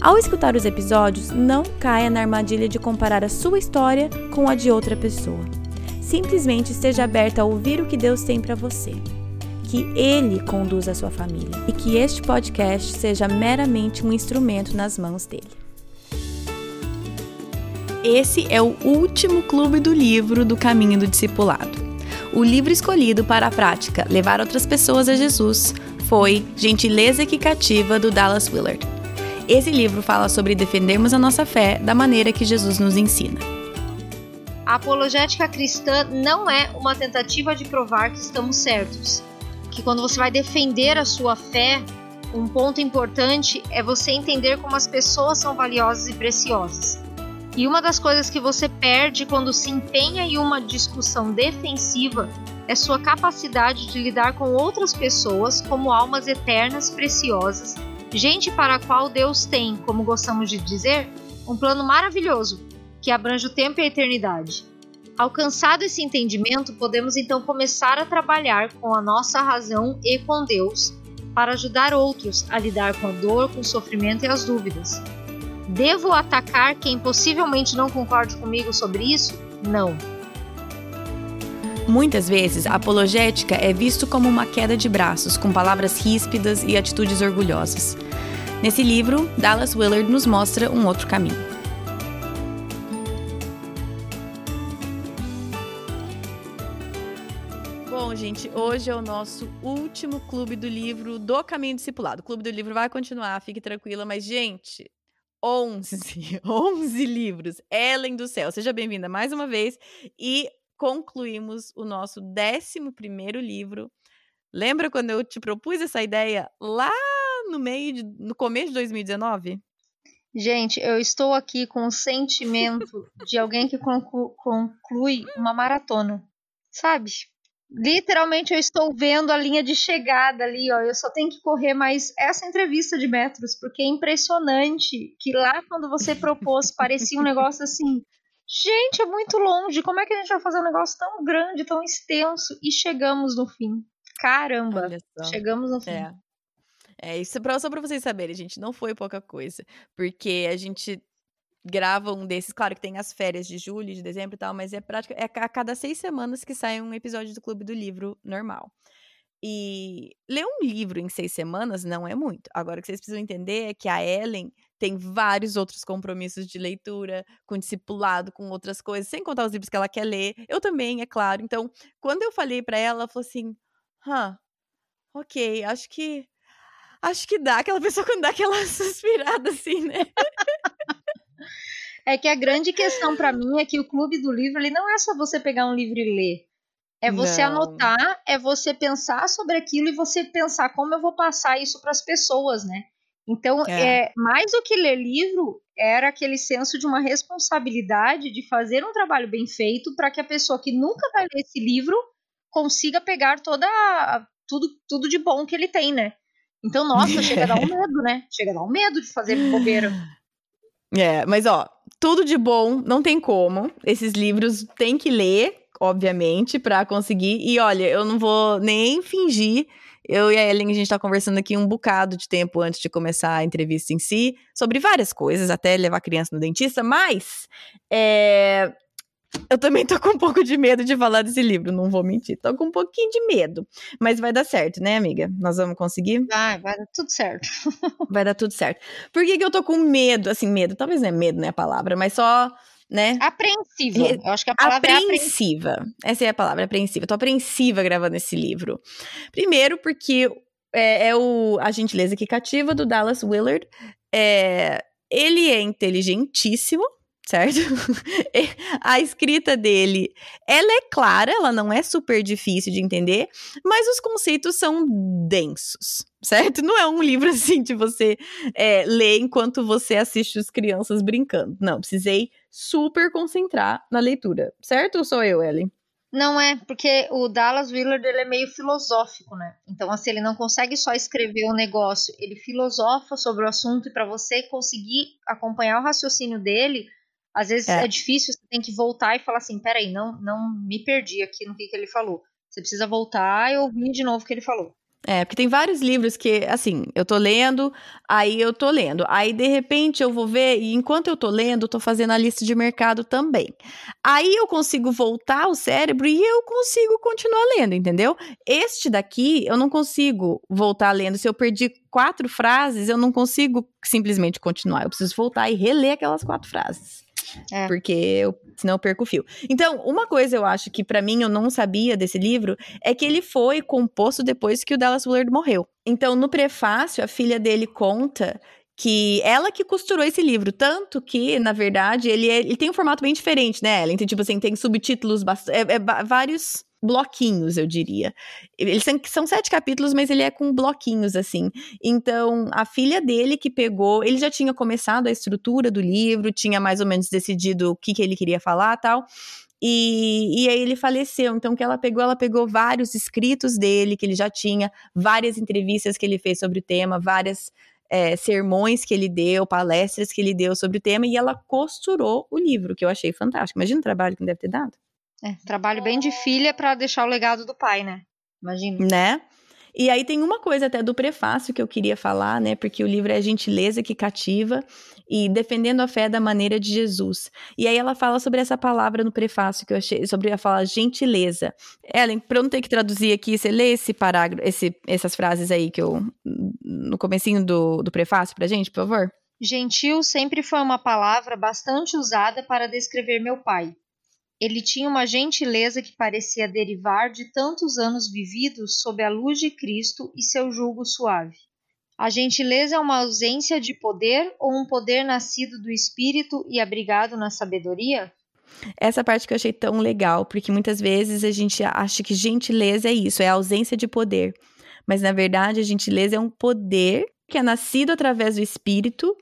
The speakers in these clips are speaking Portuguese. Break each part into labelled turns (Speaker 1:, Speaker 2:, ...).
Speaker 1: Ao escutar os episódios, não caia na armadilha de comparar a sua história com a de outra pessoa. Simplesmente esteja aberta a ouvir o que Deus tem para você. Que Ele conduza a sua família e que este podcast seja meramente um instrumento nas mãos dele. Esse é o último clube do livro do Caminho do Discipulado. O livro escolhido para a prática Levar Outras Pessoas a Jesus foi Gentileza Equicativa do Dallas Willard. Esse livro fala sobre defendermos a nossa fé da maneira que Jesus nos ensina.
Speaker 2: A apologética cristã não é uma tentativa de provar que estamos certos. Que quando você vai defender a sua fé, um ponto importante é você entender como as pessoas são valiosas e preciosas. E uma das coisas que você perde quando se empenha em uma discussão defensiva é sua capacidade de lidar com outras pessoas como almas eternas preciosas, gente para a qual Deus tem, como gostamos de dizer, um plano maravilhoso que abrange o tempo e a eternidade. Alcançado esse entendimento, podemos então começar a trabalhar com a nossa razão e com Deus para ajudar outros a lidar com a dor, com o sofrimento e as dúvidas. Devo atacar quem possivelmente não concorde comigo sobre isso? Não.
Speaker 1: Muitas vezes, a apologética é visto como uma queda de braços, com palavras ríspidas e atitudes orgulhosas. Nesse livro, Dallas Willard nos mostra um outro caminho. Bom, gente, hoje é o nosso último clube do livro do Caminho Discipulado. O clube do livro vai continuar, fique tranquila, mas, gente, 11, 11 livros. Ellen do céu, seja bem-vinda mais uma vez. E concluímos o nosso 11 livro. Lembra quando eu te propus essa ideia lá no meio, de, no começo de 2019?
Speaker 2: Gente, eu estou aqui com o sentimento de alguém que conclu, conclui uma maratona, sabe? Literalmente eu estou vendo a linha de chegada ali, ó. Eu só tenho que correr mais essa entrevista de metros, porque é impressionante que lá quando você propôs parecia um negócio assim. Gente, é muito longe. Como é que a gente vai fazer um negócio tão grande, tão extenso e chegamos no fim? Caramba, chegamos no fim.
Speaker 1: É. É, isso é só pra vocês saberem, gente, não foi pouca coisa. Porque a gente grava um desses. Claro que tem as férias de julho, de dezembro e tal, mas é prática. É a cada seis semanas que sai um episódio do Clube do Livro normal. E ler um livro em seis semanas não é muito. Agora, o que vocês precisam entender é que a Ellen tem vários outros compromissos de leitura, com discipulado, com outras coisas, sem contar os livros que ela quer ler. Eu também, é claro. Então, quando eu falei para ela, ela falou assim: hã, ok, acho que. Acho que dá. Aquela pessoa quando dá aquela suspirada assim, né?
Speaker 2: É que a grande questão para mim é que o clube do livro ele não é só você pegar um livro e ler. É você não. anotar, é você pensar sobre aquilo e você pensar como eu vou passar isso para as pessoas, né? Então, é. é. mais do que ler livro, era aquele senso de uma responsabilidade de fazer um trabalho bem feito para que a pessoa que nunca vai ler esse livro consiga pegar toda tudo, tudo de bom que ele tem, né? Então, nossa, chega a dar um medo, né? Chega a dar um medo de fazer bobeira.
Speaker 1: É, mas ó, tudo de bom, não tem como. Esses livros tem que ler, obviamente, para conseguir. E olha, eu não vou nem fingir. Eu e a Ellen, a gente tá conversando aqui um bocado de tempo antes de começar a entrevista em si, sobre várias coisas, até levar a criança no dentista, mas é, eu também tô com um pouco de medo de falar desse livro, não vou mentir. Tô com um pouquinho de medo. Mas vai dar certo, né, amiga? Nós vamos conseguir?
Speaker 2: Vai, vai dar tudo certo.
Speaker 1: vai dar tudo certo. Por que, que eu tô com medo? Assim, medo, talvez não é medo, né, a palavra, mas só, né?
Speaker 2: Apreensiva. Eu acho que a palavra
Speaker 1: apreensiva. é apreensiva. Essa é a palavra, apreensiva. tô apreensiva gravando esse livro. Primeiro, porque é, é o A Gentileza que Cativa, do Dallas Willard. É, ele é inteligentíssimo certo? a escrita dele, ela é clara, ela não é super difícil de entender, mas os conceitos são densos. certo? Não é um livro assim de você é, ler enquanto você assiste as crianças brincando. Não, precisei super concentrar na leitura, certo? Ou sou eu, Ellen?
Speaker 2: Não é, porque o Dallas Willard ele é meio filosófico, né? Então, assim, ele não consegue só escrever o um negócio, ele filosofa sobre o assunto e para você conseguir acompanhar o raciocínio dele, às vezes é. é. difícil, você tem que voltar e falar assim, peraí, não, não me perdi aqui no que, que ele falou. Você precisa voltar e ouvir de novo o que ele falou.
Speaker 1: É, porque tem vários livros que, assim, eu tô lendo, aí eu tô lendo. Aí, de repente, eu vou ver, e enquanto eu tô lendo, eu tô fazendo a lista de mercado também. Aí eu consigo voltar o cérebro e eu consigo continuar lendo, entendeu? Este daqui, eu não consigo voltar lendo. Se eu perdi quatro frases, eu não consigo simplesmente continuar. Eu preciso voltar e reler aquelas quatro frases. É. Porque eu, senão eu perco o fio. Então, uma coisa eu acho que para mim eu não sabia desse livro é que ele foi composto depois que o Dallas Willard morreu. Então, no prefácio, a filha dele conta que ela que costurou esse livro, tanto que, na verdade, ele, é, ele tem um formato bem diferente, né, Ellen? Então, tipo assim, tem subtítulos, é, é, vários bloquinhos, eu diria. Eles são, são sete capítulos, mas ele é com bloquinhos, assim. Então, a filha dele que pegou, ele já tinha começado a estrutura do livro, tinha mais ou menos decidido o que, que ele queria falar tal. E, e aí ele faleceu. Então, que ela pegou, ela pegou vários escritos dele que ele já tinha, várias entrevistas que ele fez sobre o tema, várias é, sermões que ele deu, palestras que ele deu sobre o tema, e ela costurou o livro, que eu achei fantástico. Imagina o trabalho que deve ter dado.
Speaker 2: É, trabalho bem de filha para deixar o legado do pai, né? Imagina.
Speaker 1: Né? E aí tem uma coisa até do prefácio que eu queria falar, né? Porque o livro é a gentileza que cativa e defendendo a fé da maneira de Jesus. E aí ela fala sobre essa palavra no prefácio que eu achei, sobre a fala gentileza. Ellen, para eu não ter que traduzir aqui, você lê esse parágrafo, esse, essas frases aí que eu no comecinho do, do prefácio pra gente, por favor?
Speaker 2: Gentil sempre foi uma palavra bastante usada para descrever meu pai. Ele tinha uma gentileza que parecia derivar de tantos anos vividos sob a luz de Cristo e seu jugo suave. A gentileza é uma ausência de poder ou um poder nascido do espírito e abrigado na sabedoria?
Speaker 1: Essa parte que eu achei tão legal, porque muitas vezes a gente acha que gentileza é isso, é a ausência de poder. Mas na verdade, a gentileza é um poder que é nascido através do espírito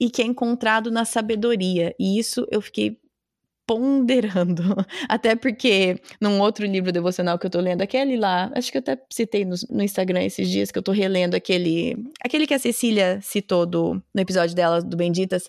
Speaker 1: e que é encontrado na sabedoria. E isso eu fiquei ponderando. Até porque, num outro livro devocional que eu tô lendo, aquele lá, acho que eu até citei no, no, Instagram esses dias, que eu tô relendo aquele. Aquele que a Cecília citou do, no episódio dela, do Benditas,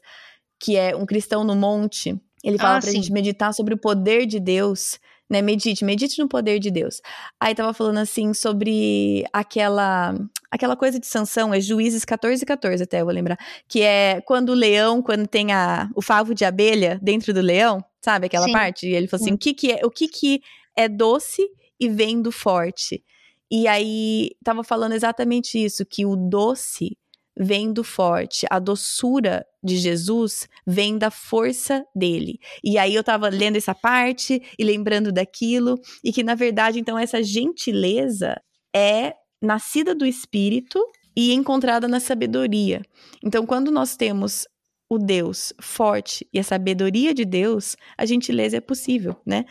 Speaker 1: que é Um Cristão no Monte. Ele fala ah, pra sim. gente meditar sobre o poder de Deus né? Medite, medite no poder de Deus. Aí tava falando assim sobre aquela aquela coisa de sanção, é Juízes 14 14 até eu vou lembrar, que é quando o leão, quando tem a, o favo de abelha dentro do leão, sabe aquela Sim. parte? E ele falou assim, o que que é, o que que é doce e vem do forte? E aí tava falando exatamente isso, que o doce vem do forte, a doçura de Jesus vem da força dele. E aí eu tava lendo essa parte e lembrando daquilo, e que na verdade, então, essa gentileza é nascida do espírito e encontrada na sabedoria. Então, quando nós temos o Deus forte e a sabedoria de Deus, a gentileza é possível, né?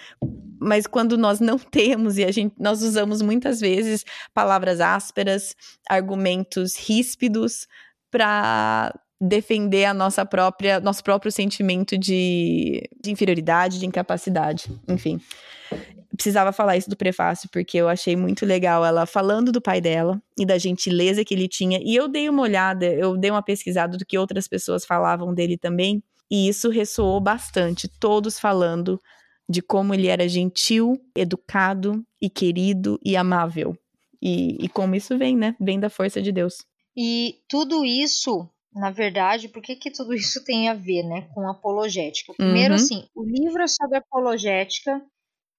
Speaker 1: Mas quando nós não temos e a gente, nós usamos muitas vezes palavras ásperas, argumentos ríspidos para defender a nossa própria nosso próprio sentimento de, de inferioridade, de incapacidade, enfim precisava falar isso do prefácio, porque eu achei muito legal ela falando do pai dela e da gentileza que ele tinha. E eu dei uma olhada, eu dei uma pesquisada do que outras pessoas falavam dele também, e isso ressoou bastante, todos falando de como ele era gentil, educado e querido e amável. E, e como isso vem, né? Vem da força de Deus.
Speaker 2: E tudo isso na verdade, por que, que tudo isso tem a ver né, com apologética? Primeiro, uhum. assim, o livro é sobre apologética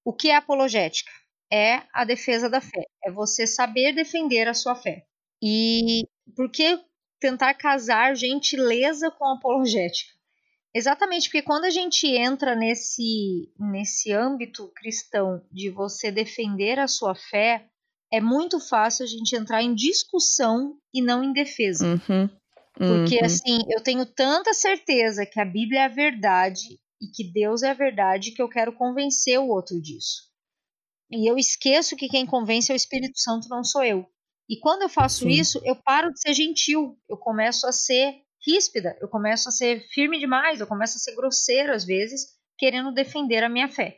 Speaker 2: o que é apologética? É a defesa da fé. É você saber defender a sua fé. E por que tentar casar gentileza com apologética? Exatamente porque quando a gente entra nesse, nesse âmbito cristão de você defender a sua fé, é muito fácil a gente entrar em discussão e não em defesa. Uhum. Porque, uhum. assim, eu tenho tanta certeza que a Bíblia é a verdade e que Deus é a verdade que eu quero convencer o outro disso. E eu esqueço que quem convence é o Espírito Santo, não sou eu. E quando eu faço Sim. isso, eu paro de ser gentil, eu começo a ser ríspida, eu começo a ser firme demais, eu começo a ser grosseiro às vezes, querendo defender a minha fé.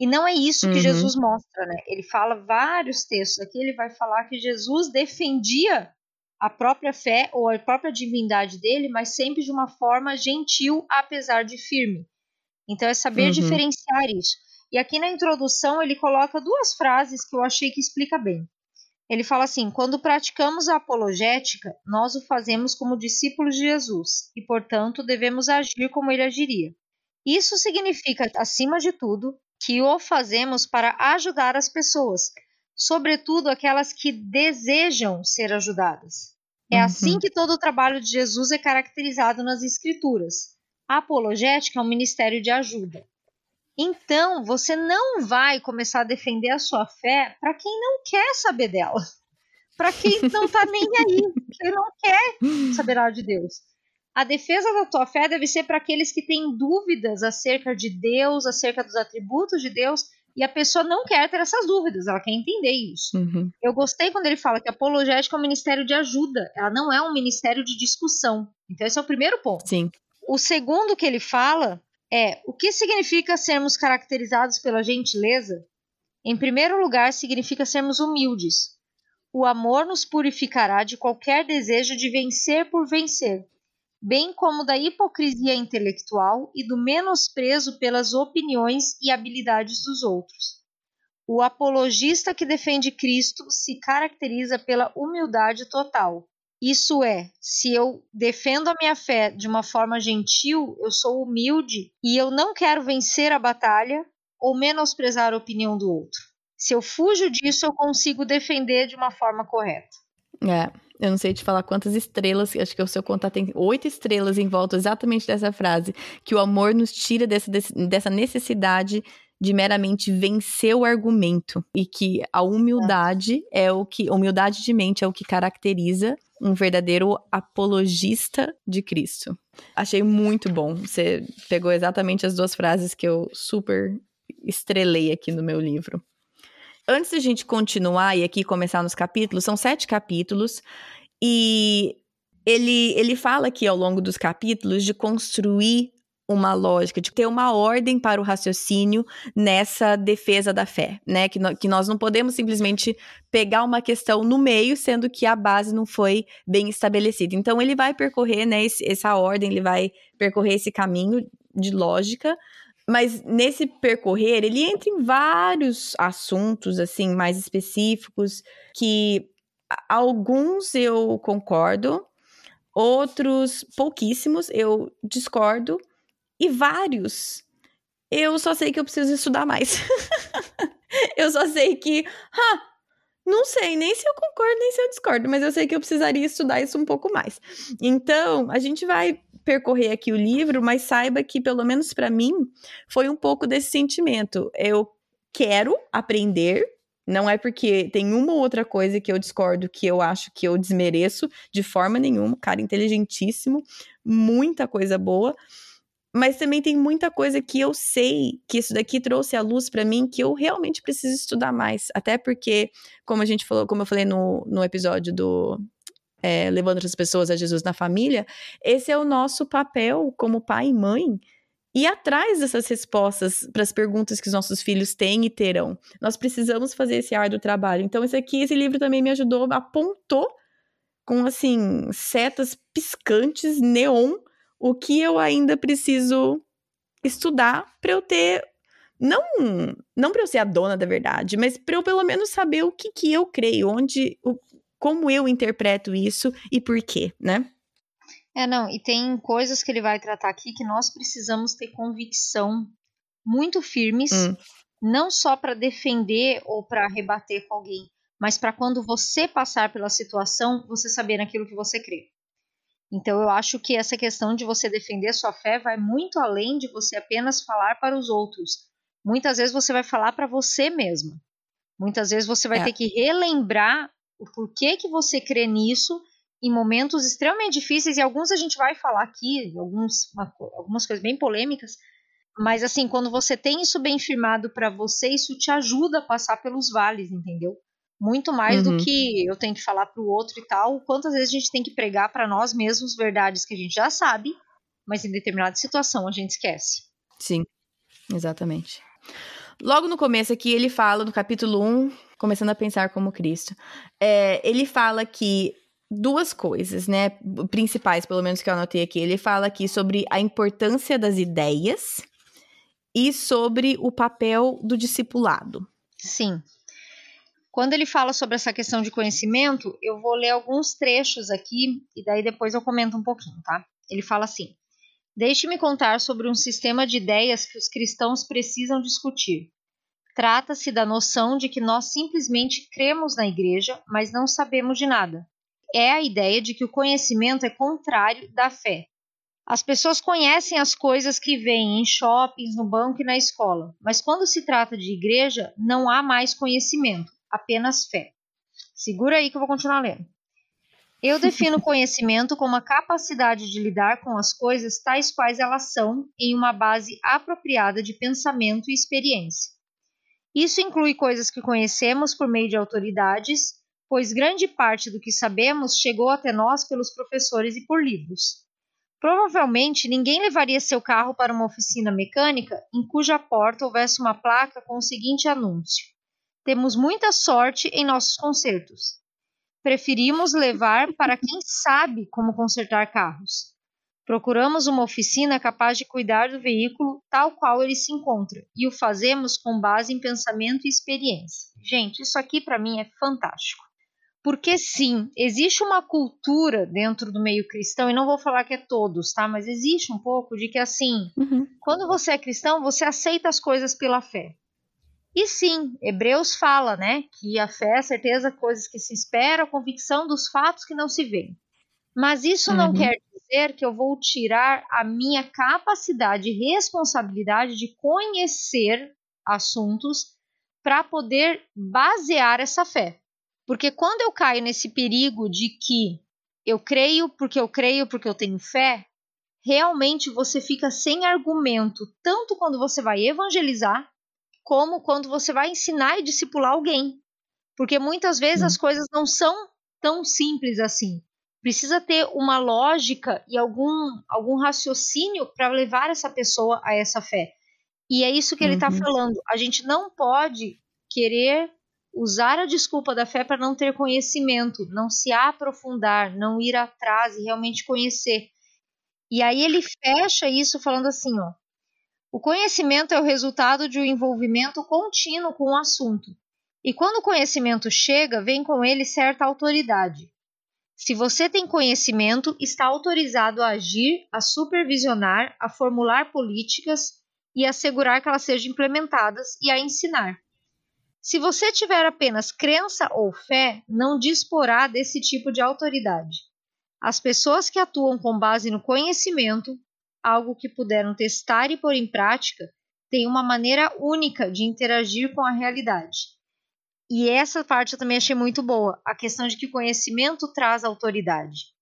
Speaker 2: E não é isso que uhum. Jesus mostra, né? Ele fala vários textos aqui, ele vai falar que Jesus defendia a própria fé ou a própria divindade dele, mas sempre de uma forma gentil, apesar de firme. Então é saber uhum. diferenciar isso. E aqui na introdução ele coloca duas frases que eu achei que explica bem. Ele fala assim: quando praticamos a apologética, nós o fazemos como discípulos de Jesus e, portanto, devemos agir como ele agiria. Isso significa, acima de tudo, que o fazemos para ajudar as pessoas, sobretudo aquelas que desejam ser ajudadas. É uhum. assim que todo o trabalho de Jesus é caracterizado nas Escrituras. A apologética é um ministério de ajuda. Então, você não vai começar a defender a sua fé para quem não quer saber dela. Para quem não está nem aí, quem não quer saber nada de Deus. A defesa da tua fé deve ser para aqueles que têm dúvidas acerca de Deus, acerca dos atributos de Deus, e a pessoa não quer ter essas dúvidas, ela quer entender isso. Uhum. Eu gostei quando ele fala que a apologética é um ministério de ajuda, ela não é um ministério de discussão. Então, esse é o primeiro ponto.
Speaker 1: Sim.
Speaker 2: O segundo que ele fala é o que significa sermos caracterizados pela gentileza? Em primeiro lugar, significa sermos humildes. O amor nos purificará de qualquer desejo de vencer por vencer bem como da hipocrisia intelectual e do menosprezo pelas opiniões e habilidades dos outros. O apologista que defende Cristo se caracteriza pela humildade total. Isso é, se eu defendo a minha fé de uma forma gentil, eu sou humilde e eu não quero vencer a batalha ou menosprezar a opinião do outro. Se eu fujo disso, eu consigo defender de uma forma correta.
Speaker 1: É. Eu não sei te falar quantas estrelas, acho que o seu contato tem oito estrelas em volta exatamente dessa frase, que o amor nos tira dessa, dessa necessidade de meramente vencer o argumento e que a humildade é. é o que humildade de mente é o que caracteriza um verdadeiro apologista de Cristo. Achei muito bom. Você pegou exatamente as duas frases que eu super estrelei aqui no meu livro antes da gente continuar e aqui começar nos capítulos, são sete capítulos, e ele, ele fala aqui ao longo dos capítulos de construir uma lógica, de ter uma ordem para o raciocínio nessa defesa da fé, né? Que, no, que nós não podemos simplesmente pegar uma questão no meio, sendo que a base não foi bem estabelecida. Então, ele vai percorrer né, esse, essa ordem, ele vai percorrer esse caminho de lógica mas nesse percorrer, ele entra em vários assuntos, assim, mais específicos, que alguns eu concordo, outros pouquíssimos eu discordo, e vários eu só sei que eu preciso estudar mais. eu só sei que, ah, não sei nem se eu concordo nem se eu discordo, mas eu sei que eu precisaria estudar isso um pouco mais. Então, a gente vai percorrer aqui o livro, mas saiba que, pelo menos para mim, foi um pouco desse sentimento. Eu quero aprender, não é porque tem uma ou outra coisa que eu discordo que eu acho que eu desmereço de forma nenhuma. Cara inteligentíssimo, muita coisa boa. Mas também tem muita coisa que eu sei que isso daqui trouxe à luz para mim que eu realmente preciso estudar mais. Até porque, como a gente falou, como eu falei no, no episódio do é, levando outras pessoas a Jesus na família, esse é o nosso papel como pai e mãe. E atrás dessas respostas para as perguntas que os nossos filhos têm e terão. Nós precisamos fazer esse árduo trabalho. Então, esse aqui, esse livro também me ajudou, apontou com assim setas piscantes, neon, o que eu ainda preciso estudar para eu ter não não para eu ser a dona da verdade, mas para eu pelo menos saber o que que eu creio, onde o, como eu interpreto isso e por quê, né?
Speaker 2: É, não, e tem coisas que ele vai tratar aqui que nós precisamos ter convicção muito firmes, hum. não só para defender ou para rebater com alguém, mas para quando você passar pela situação, você saber naquilo que você crê. Então eu acho que essa questão de você defender sua fé vai muito além de você apenas falar para os outros. Muitas vezes você vai falar para você mesma. Muitas vezes você vai é. ter que relembrar o porquê que você crê nisso em momentos extremamente difíceis, e alguns a gente vai falar aqui, alguns, uma, algumas coisas bem polêmicas, mas assim, quando você tem isso bem firmado para você, isso te ajuda a passar pelos vales, entendeu? Muito mais uhum. do que eu tenho que falar para o outro e tal. Quantas vezes a gente tem que pregar para nós mesmos verdades que a gente já sabe, mas em determinada situação a gente esquece.
Speaker 1: Sim, exatamente. Logo no começo aqui, ele fala, no capítulo 1, começando a pensar como Cristo, é, ele fala que duas coisas, né, principais, pelo menos que eu anotei aqui. Ele fala aqui sobre a importância das ideias e sobre o papel do discipulado.
Speaker 2: Sim. Quando ele fala sobre essa questão de conhecimento, eu vou ler alguns trechos aqui e daí depois eu comento um pouquinho, tá? Ele fala assim: Deixe-me contar sobre um sistema de ideias que os cristãos precisam discutir. Trata-se da noção de que nós simplesmente cremos na igreja, mas não sabemos de nada é a ideia de que o conhecimento é contrário da fé. As pessoas conhecem as coisas que veem em shoppings, no banco e na escola, mas quando se trata de igreja, não há mais conhecimento, apenas fé. Segura aí que eu vou continuar lendo. Eu defino conhecimento como a capacidade de lidar com as coisas tais quais elas são, em uma base apropriada de pensamento e experiência. Isso inclui coisas que conhecemos por meio de autoridades, pois grande parte do que sabemos chegou até nós pelos professores e por livros. Provavelmente ninguém levaria seu carro para uma oficina mecânica em cuja porta houvesse uma placa com o seguinte anúncio: Temos muita sorte em nossos concertos. Preferimos levar para quem sabe como consertar carros. Procuramos uma oficina capaz de cuidar do veículo tal qual ele se encontra e o fazemos com base em pensamento e experiência. Gente, isso aqui para mim é fantástico. Porque sim, existe uma cultura dentro do meio cristão, e não vou falar que é todos, tá? Mas existe um pouco de que assim, uhum. quando você é cristão, você aceita as coisas pela fé. E sim, Hebreus fala, né, que a fé é a certeza coisas que se esperam, a convicção dos fatos que não se veem. Mas isso uhum. não quer dizer que eu vou tirar a minha capacidade e responsabilidade de conhecer assuntos para poder basear essa fé. Porque quando eu caio nesse perigo de que eu creio porque eu creio porque eu tenho fé, realmente você fica sem argumento, tanto quando você vai evangelizar, como quando você vai ensinar e discipular alguém. Porque muitas vezes as coisas não são tão simples assim. Precisa ter uma lógica e algum, algum raciocínio para levar essa pessoa a essa fé. E é isso que ele está uhum. falando. A gente não pode querer usar a desculpa da fé para não ter conhecimento, não se aprofundar, não ir atrás e realmente conhecer. E aí ele fecha isso falando assim, ó: O conhecimento é o resultado de um envolvimento contínuo com o assunto. E quando o conhecimento chega, vem com ele certa autoridade. Se você tem conhecimento, está autorizado a agir, a supervisionar, a formular políticas e assegurar que elas sejam implementadas e a ensinar. Se você tiver apenas crença ou fé, não disporá desse tipo de autoridade. As pessoas que atuam com base no conhecimento, algo que puderam testar e pôr em prática, têm uma maneira única de interagir com a realidade. E essa parte eu também achei muito boa, a questão de que conhecimento traz autoridade.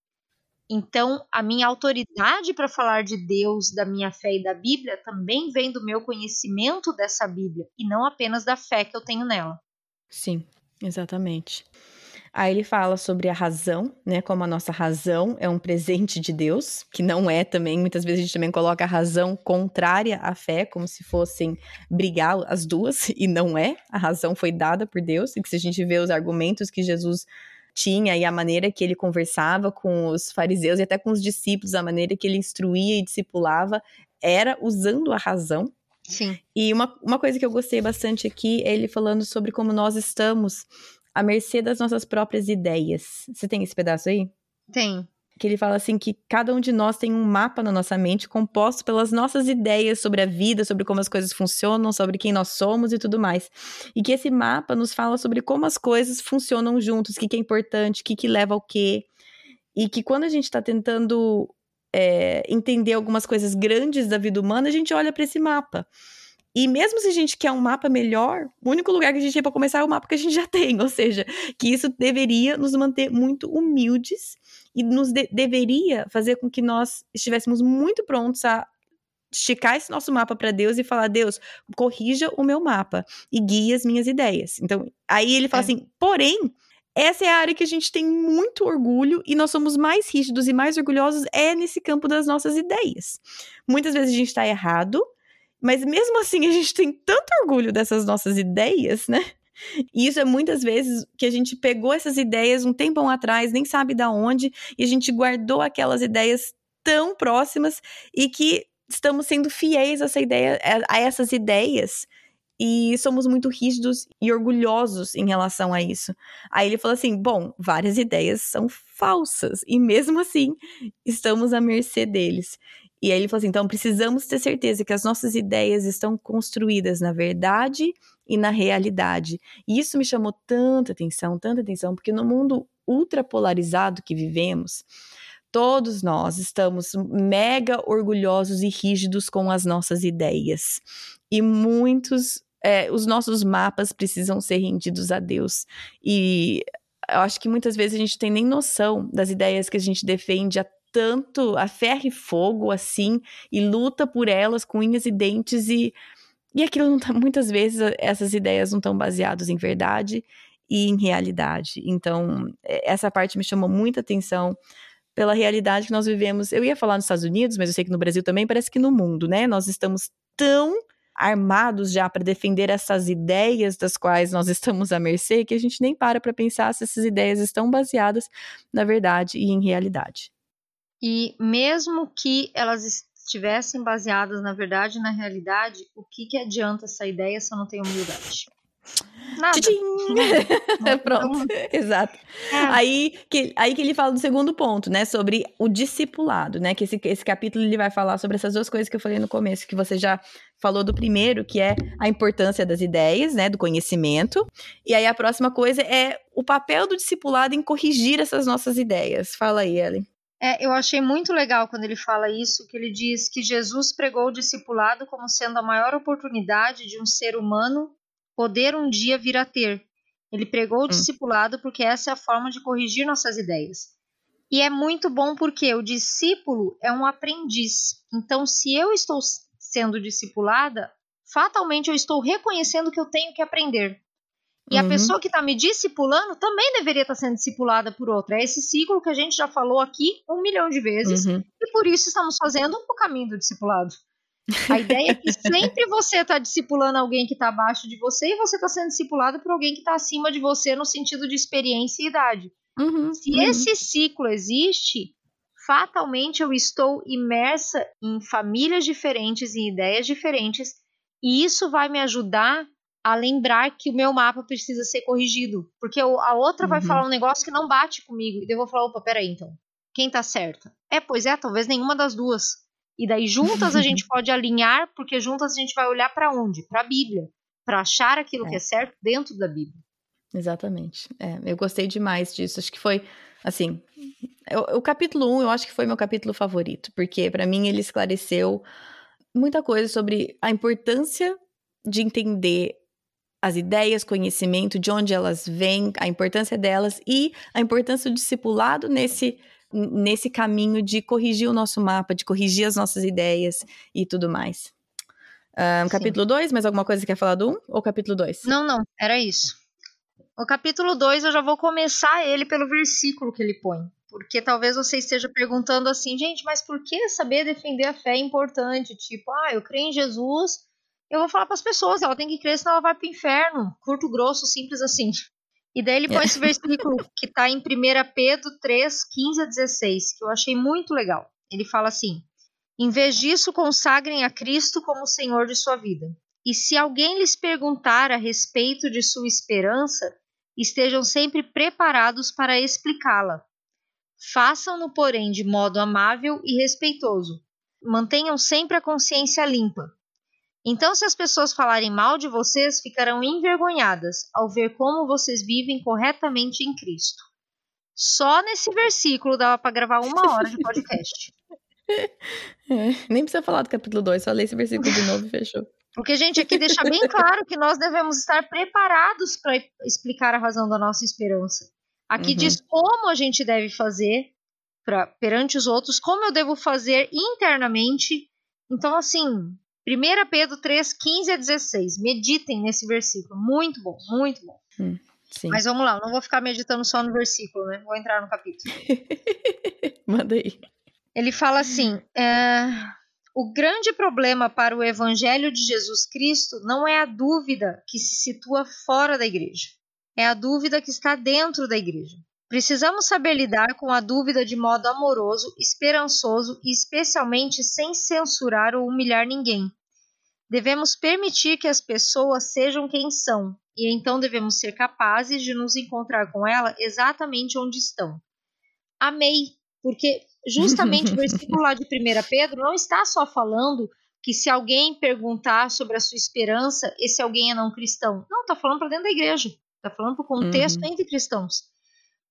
Speaker 2: Então, a minha autoridade para falar de Deus, da minha fé e da Bíblia também vem do meu conhecimento dessa Bíblia e não apenas da fé que eu tenho nela.
Speaker 1: Sim, exatamente. Aí ele fala sobre a razão, né? Como a nossa razão é um presente de Deus, que não é também, muitas vezes a gente também coloca a razão contrária à fé, como se fossem brigar as duas, e não é. A razão foi dada por Deus, e que se a gente vê os argumentos que Jesus tinha e a maneira que ele conversava com os fariseus e até com os discípulos, a maneira que ele instruía e discipulava, era usando a razão.
Speaker 2: Sim.
Speaker 1: E uma, uma coisa que eu gostei bastante aqui é ele falando sobre como nós estamos à mercê das nossas próprias ideias. Você tem esse pedaço aí?
Speaker 2: Tem
Speaker 1: que ele fala assim que cada um de nós tem um mapa na nossa mente composto pelas nossas ideias sobre a vida, sobre como as coisas funcionam, sobre quem nós somos e tudo mais. E que esse mapa nos fala sobre como as coisas funcionam juntos, o que, que é importante, o que, que leva ao quê. E que quando a gente está tentando é, entender algumas coisas grandes da vida humana, a gente olha para esse mapa. E mesmo se a gente quer um mapa melhor, o único lugar que a gente tem para começar é o mapa que a gente já tem. Ou seja, que isso deveria nos manter muito humildes e nos de deveria fazer com que nós estivéssemos muito prontos a esticar esse nosso mapa para Deus e falar: Deus, corrija o meu mapa e guie as minhas ideias. Então, aí ele fala é. assim: porém, essa é a área que a gente tem muito orgulho e nós somos mais rígidos e mais orgulhosos é nesse campo das nossas ideias. Muitas vezes a gente está errado, mas mesmo assim a gente tem tanto orgulho dessas nossas ideias, né? E isso é muitas vezes que a gente pegou essas ideias um tempão atrás, nem sabe da onde, e a gente guardou aquelas ideias tão próximas e que estamos sendo fiéis a, essa ideia, a essas ideias e somos muito rígidos e orgulhosos em relação a isso. Aí ele falou assim: bom, várias ideias são falsas e mesmo assim estamos à mercê deles. E aí ele falou assim: então precisamos ter certeza que as nossas ideias estão construídas na verdade e na realidade. E isso me chamou tanta atenção, tanta atenção, porque no mundo ultrapolarizado que vivemos, todos nós estamos mega orgulhosos e rígidos com as nossas ideias. E muitos é, os nossos mapas precisam ser rendidos a Deus. E eu acho que muitas vezes a gente tem nem noção das ideias que a gente defende a tanto a ferro e fogo assim e luta por elas com unhas e dentes e e aquilo não tá, muitas vezes essas ideias não estão baseadas em verdade e em realidade. Então, essa parte me chamou muita atenção pela realidade que nós vivemos. Eu ia falar nos Estados Unidos, mas eu sei que no Brasil também, parece que no mundo, né? Nós estamos tão armados já para defender essas ideias das quais nós estamos à mercê, que a gente nem para para pensar se essas ideias estão baseadas na verdade e em realidade.
Speaker 2: E mesmo que elas estivessem baseadas na verdade e na realidade, o que, que adianta essa ideia se eu não tenho humildade?
Speaker 1: Nada. Pronto, exato. É. Aí, que, aí que ele fala do segundo ponto, né? Sobre o discipulado, né? Que esse, esse capítulo ele vai falar sobre essas duas coisas que eu falei no começo, que você já falou do primeiro, que é a importância das ideias, né? Do conhecimento. E aí a próxima coisa é o papel do discipulado em corrigir essas nossas ideias. Fala aí, Ellen.
Speaker 2: É, eu achei muito legal quando ele fala isso, que ele diz que Jesus pregou o discipulado como sendo a maior oportunidade de um ser humano poder um dia vir a ter. Ele pregou o hum. discipulado porque essa é a forma de corrigir nossas ideias. E é muito bom porque o discípulo é um aprendiz. Então, se eu estou sendo discipulada, fatalmente eu estou reconhecendo que eu tenho que aprender. E uhum. a pessoa que está me discipulando também deveria estar tá sendo discipulada por outra. É esse ciclo que a gente já falou aqui um milhão de vezes. Uhum. E por isso estamos fazendo o caminho do discipulado. A ideia é que sempre você está discipulando alguém que está abaixo de você e você está sendo discipulado por alguém que está acima de você no sentido de experiência e idade. Uhum, Se uhum. esse ciclo existe, fatalmente eu estou imersa em famílias diferentes, em ideias diferentes, e isso vai me ajudar a lembrar que o meu mapa precisa ser corrigido. Porque a outra uhum. vai falar um negócio que não bate comigo. E eu vou falar, opa, peraí, então. Quem tá certa? É, pois é, talvez nenhuma das duas. E daí juntas a gente pode alinhar, porque juntas a gente vai olhar para onde? Para a Bíblia, para achar aquilo é. que é certo dentro da Bíblia.
Speaker 1: Exatamente. É, eu gostei demais disso. Acho que foi, assim, o, o capítulo 1 eu acho que foi meu capítulo favorito, porque para mim ele esclareceu muita coisa sobre a importância de entender as ideias, conhecimento, de onde elas vêm, a importância delas e a importância do discipulado nesse nesse caminho de corrigir o nosso mapa, de corrigir as nossas ideias e tudo mais. Um, capítulo 2, mais alguma coisa que quer falar do 1 um, ou capítulo 2?
Speaker 2: Não, não, era isso. O capítulo 2 eu já vou começar ele pelo versículo que ele põe. Porque talvez você esteja perguntando assim, gente, mas por que saber defender a fé é importante? Tipo, ah, eu creio em Jesus, eu vou falar para as pessoas, ela tem que crer, senão ela vai para o inferno. Curto, grosso, simples assim. E daí ele põe esse versículo que está em 1 Pedro 3, 15 a 16, que eu achei muito legal. Ele fala assim: Em vez disso, consagrem a Cristo como Senhor de sua vida. E se alguém lhes perguntar a respeito de sua esperança, estejam sempre preparados para explicá-la. Façam-no, porém, de modo amável e respeitoso. Mantenham sempre a consciência limpa então, se as pessoas falarem mal de vocês, ficarão envergonhadas ao ver como vocês vivem corretamente em Cristo. Só nesse versículo dava para gravar uma hora de podcast.
Speaker 1: É, nem precisa falar do capítulo 2, só ler esse versículo de novo e fechou.
Speaker 2: Porque, gente, aqui deixa bem claro que nós devemos estar preparados para explicar a razão da nossa esperança. Aqui uhum. diz como a gente deve fazer pra, perante os outros, como eu devo fazer internamente Então, assim, 1 Pedro 3, 15 a 16. Meditem nesse versículo. Muito bom, muito bom. Hum, Mas vamos lá, não vou ficar meditando só no versículo, né? Vou entrar no capítulo.
Speaker 1: Manda aí.
Speaker 2: Ele fala assim: é, o grande problema para o Evangelho de Jesus Cristo não é a dúvida que se situa fora da igreja, é a dúvida que está dentro da igreja. Precisamos saber lidar com a dúvida de modo amoroso, esperançoso e especialmente sem censurar ou humilhar ninguém. Devemos permitir que as pessoas sejam quem são, e então devemos ser capazes de nos encontrar com ela exatamente onde estão. Amei, porque justamente o versículo lá de 1 Pedro não está só falando que se alguém perguntar sobre a sua esperança, esse alguém é não cristão. Não, está falando para dentro da igreja. Está falando para o contexto uhum. entre cristãos.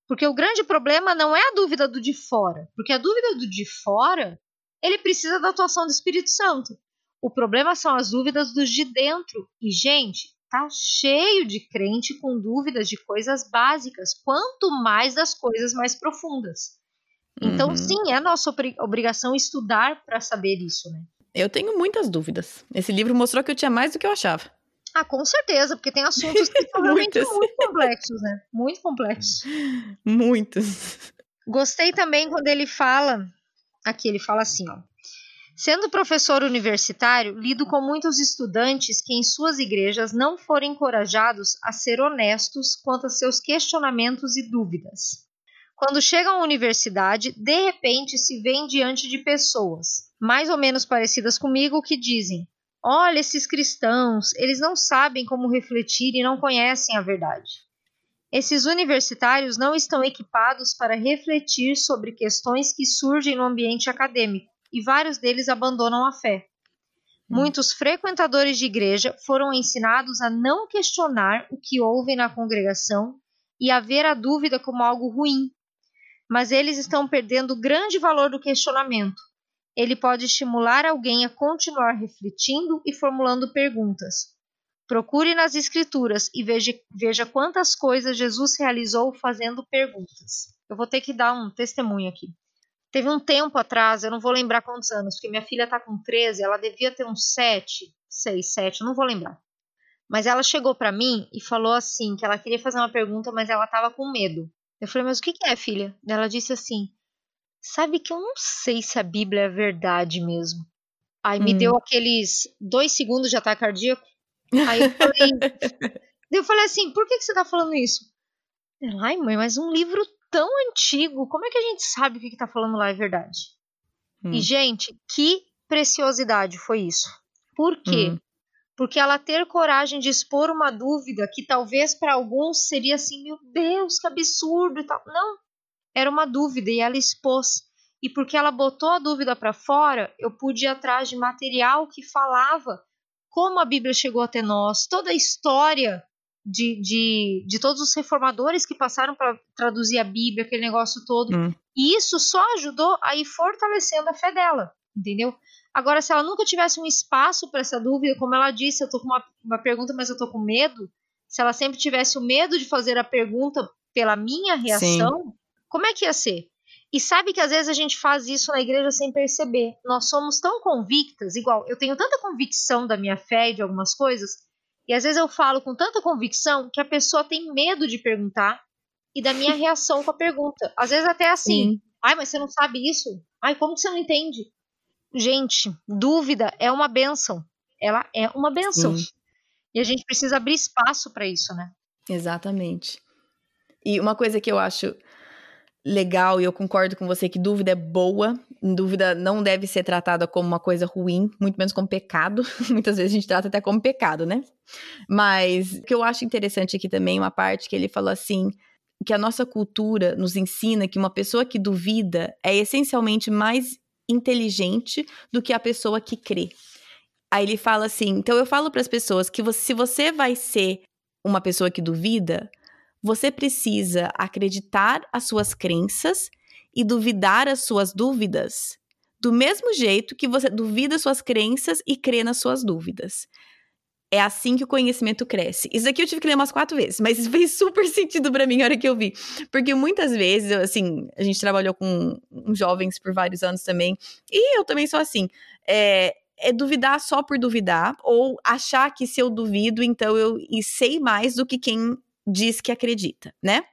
Speaker 2: Porque o grande problema não é a dúvida do de fora. Porque a dúvida do de fora, ele precisa da atuação do Espírito Santo. O problema são as dúvidas dos de dentro. E, gente, tá cheio de crente com dúvidas de coisas básicas, quanto mais das coisas mais profundas. Então, uhum. sim, é nossa obrigação estudar para saber isso, né?
Speaker 1: Eu tenho muitas dúvidas. Esse livro mostrou que eu tinha mais do que eu achava.
Speaker 2: Ah, com certeza, porque tem assuntos que são realmente muito complexos, né? Muito complexos.
Speaker 1: Muitos.
Speaker 2: Gostei também quando ele fala. Aqui ele fala assim, ó. Sendo professor universitário, lido com muitos estudantes que em suas igrejas não foram encorajados a ser honestos quanto a seus questionamentos e dúvidas. Quando chegam à universidade, de repente se veem diante de pessoas, mais ou menos parecidas comigo, que dizem: Olha, esses cristãos, eles não sabem como refletir e não conhecem a verdade. Esses universitários não estão equipados para refletir sobre questões que surgem no ambiente acadêmico, e vários deles abandonam a fé. Hum. Muitos frequentadores de igreja foram ensinados a não questionar o que ouvem na congregação e a ver a dúvida como algo ruim, mas eles estão perdendo o grande valor do questionamento. Ele pode estimular alguém a continuar refletindo e formulando perguntas. Procure nas Escrituras e veja, veja quantas coisas Jesus realizou fazendo perguntas. Eu vou ter que dar um testemunho aqui. Teve um tempo atrás, eu não vou lembrar quantos anos, porque minha filha está com 13, ela devia ter uns 7, 6, 7, não vou lembrar. Mas ela chegou para mim e falou assim, que ela queria fazer uma pergunta, mas ela estava com medo. Eu falei, mas o que, que é, filha? Ela disse assim: Sabe que eu não sei se a Bíblia é verdade mesmo. Aí hum. me deu aqueles dois segundos de ataque cardíaco. Aí eu falei, eu falei assim: por que, que você tá falando isso? Ela, ai, mãe, mas um livro tão antigo, como é que a gente sabe o que, que tá falando lá é verdade? Hum. E, gente, que preciosidade foi isso. Por quê? Hum porque ela ter coragem de expor uma dúvida que talvez para alguns seria assim, meu Deus, que absurdo e tal. Não, era uma dúvida e ela expôs. E porque ela botou a dúvida para fora, eu pude ir atrás de material que falava como a Bíblia chegou até nós, toda a história de, de, de todos os reformadores que passaram para traduzir a Bíblia, aquele negócio todo. Hum. E isso só ajudou a ir fortalecendo a fé dela, entendeu? Agora, se ela nunca tivesse um espaço para essa dúvida, como ela disse, eu tô com uma, uma pergunta, mas eu tô com medo. Se ela sempre tivesse o medo de fazer a pergunta pela minha reação, Sim. como é que ia ser? E sabe que às vezes a gente faz isso na igreja sem perceber. Nós somos tão convictas, igual eu tenho tanta convicção da minha fé e de algumas coisas, e às vezes eu falo com tanta convicção que a pessoa tem medo de perguntar e da minha reação com a pergunta. Às vezes até assim, Sim. ai, mas você não sabe isso? Ai, como que você não entende? Gente, dúvida é uma benção. Ela é uma benção. Sim. E a gente precisa abrir espaço para isso, né?
Speaker 1: Exatamente. E uma coisa que eu acho legal, e eu concordo com você que dúvida é boa, dúvida não deve ser tratada como uma coisa ruim, muito menos como pecado. Muitas vezes a gente trata até como pecado, né? Mas o que eu acho interessante aqui também, uma parte que ele falou assim, que a nossa cultura nos ensina que uma pessoa que duvida é essencialmente mais inteligente do que a pessoa que crê. Aí ele fala assim: então eu falo para as pessoas que você, se você vai ser uma pessoa que duvida, você precisa acreditar as suas crenças e duvidar as suas dúvidas do mesmo jeito que você duvida suas crenças e crê nas suas dúvidas. É assim que o conhecimento cresce. Isso aqui eu tive que ler umas quatro vezes, mas isso fez super sentido para mim na hora que eu vi. Porque muitas vezes, assim, a gente trabalhou com jovens por vários anos também, e eu também sou assim. É, é duvidar só por duvidar, ou achar que se eu duvido, então eu sei mais do que quem diz que acredita, né?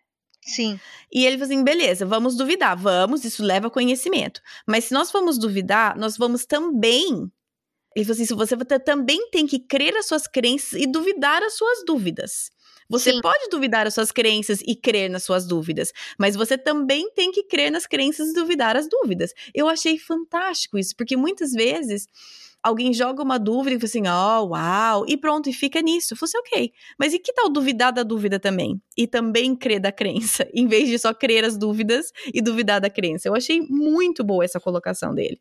Speaker 2: Sim.
Speaker 1: E ele falou assim: beleza, vamos duvidar, vamos, isso leva conhecimento. Mas se nós vamos duvidar, nós vamos também. Ele falou assim: se você também tem que crer as suas crenças e duvidar as suas dúvidas. Você Sim. pode duvidar as suas crenças e crer nas suas dúvidas, mas você também tem que crer nas crenças e duvidar as dúvidas. Eu achei fantástico isso, porque muitas vezes alguém joga uma dúvida e fala assim, ó, oh, uau, e pronto, e fica nisso. Eu falei assim, ok, mas e que tal duvidar da dúvida também? E também crer da crença, em vez de só crer as dúvidas e duvidar da crença. Eu achei muito boa essa colocação dele.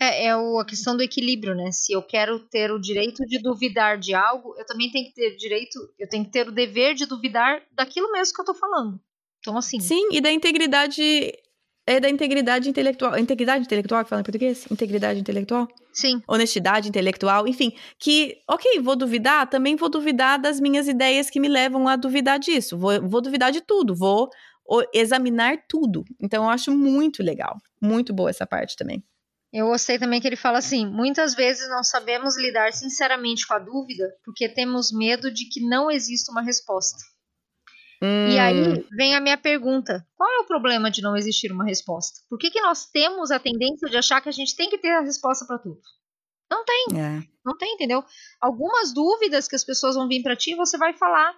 Speaker 2: É, é a questão do equilíbrio, né? Se eu quero ter o direito de duvidar de algo, eu também tenho que ter o direito, eu tenho que ter o dever de duvidar daquilo mesmo que eu tô falando. Então, assim.
Speaker 1: Sim, e da integridade é da integridade intelectual. Integridade intelectual que fala em português? Integridade intelectual?
Speaker 2: Sim.
Speaker 1: Honestidade intelectual, enfim. Que, ok, vou duvidar, também vou duvidar das minhas ideias que me levam a duvidar disso. Vou, vou duvidar de tudo, vou examinar tudo. Então, eu acho muito legal. Muito boa essa parte também.
Speaker 2: Eu gostei também que ele fala assim: muitas vezes não sabemos lidar sinceramente com a dúvida porque temos medo de que não exista uma resposta. Hum. E aí hum. vem a minha pergunta: qual é o problema de não existir uma resposta? Por que, que nós temos a tendência de achar que a gente tem que ter a resposta para tudo? Não tem. É. Não tem, entendeu? Algumas dúvidas que as pessoas vão vir para ti, você vai falar: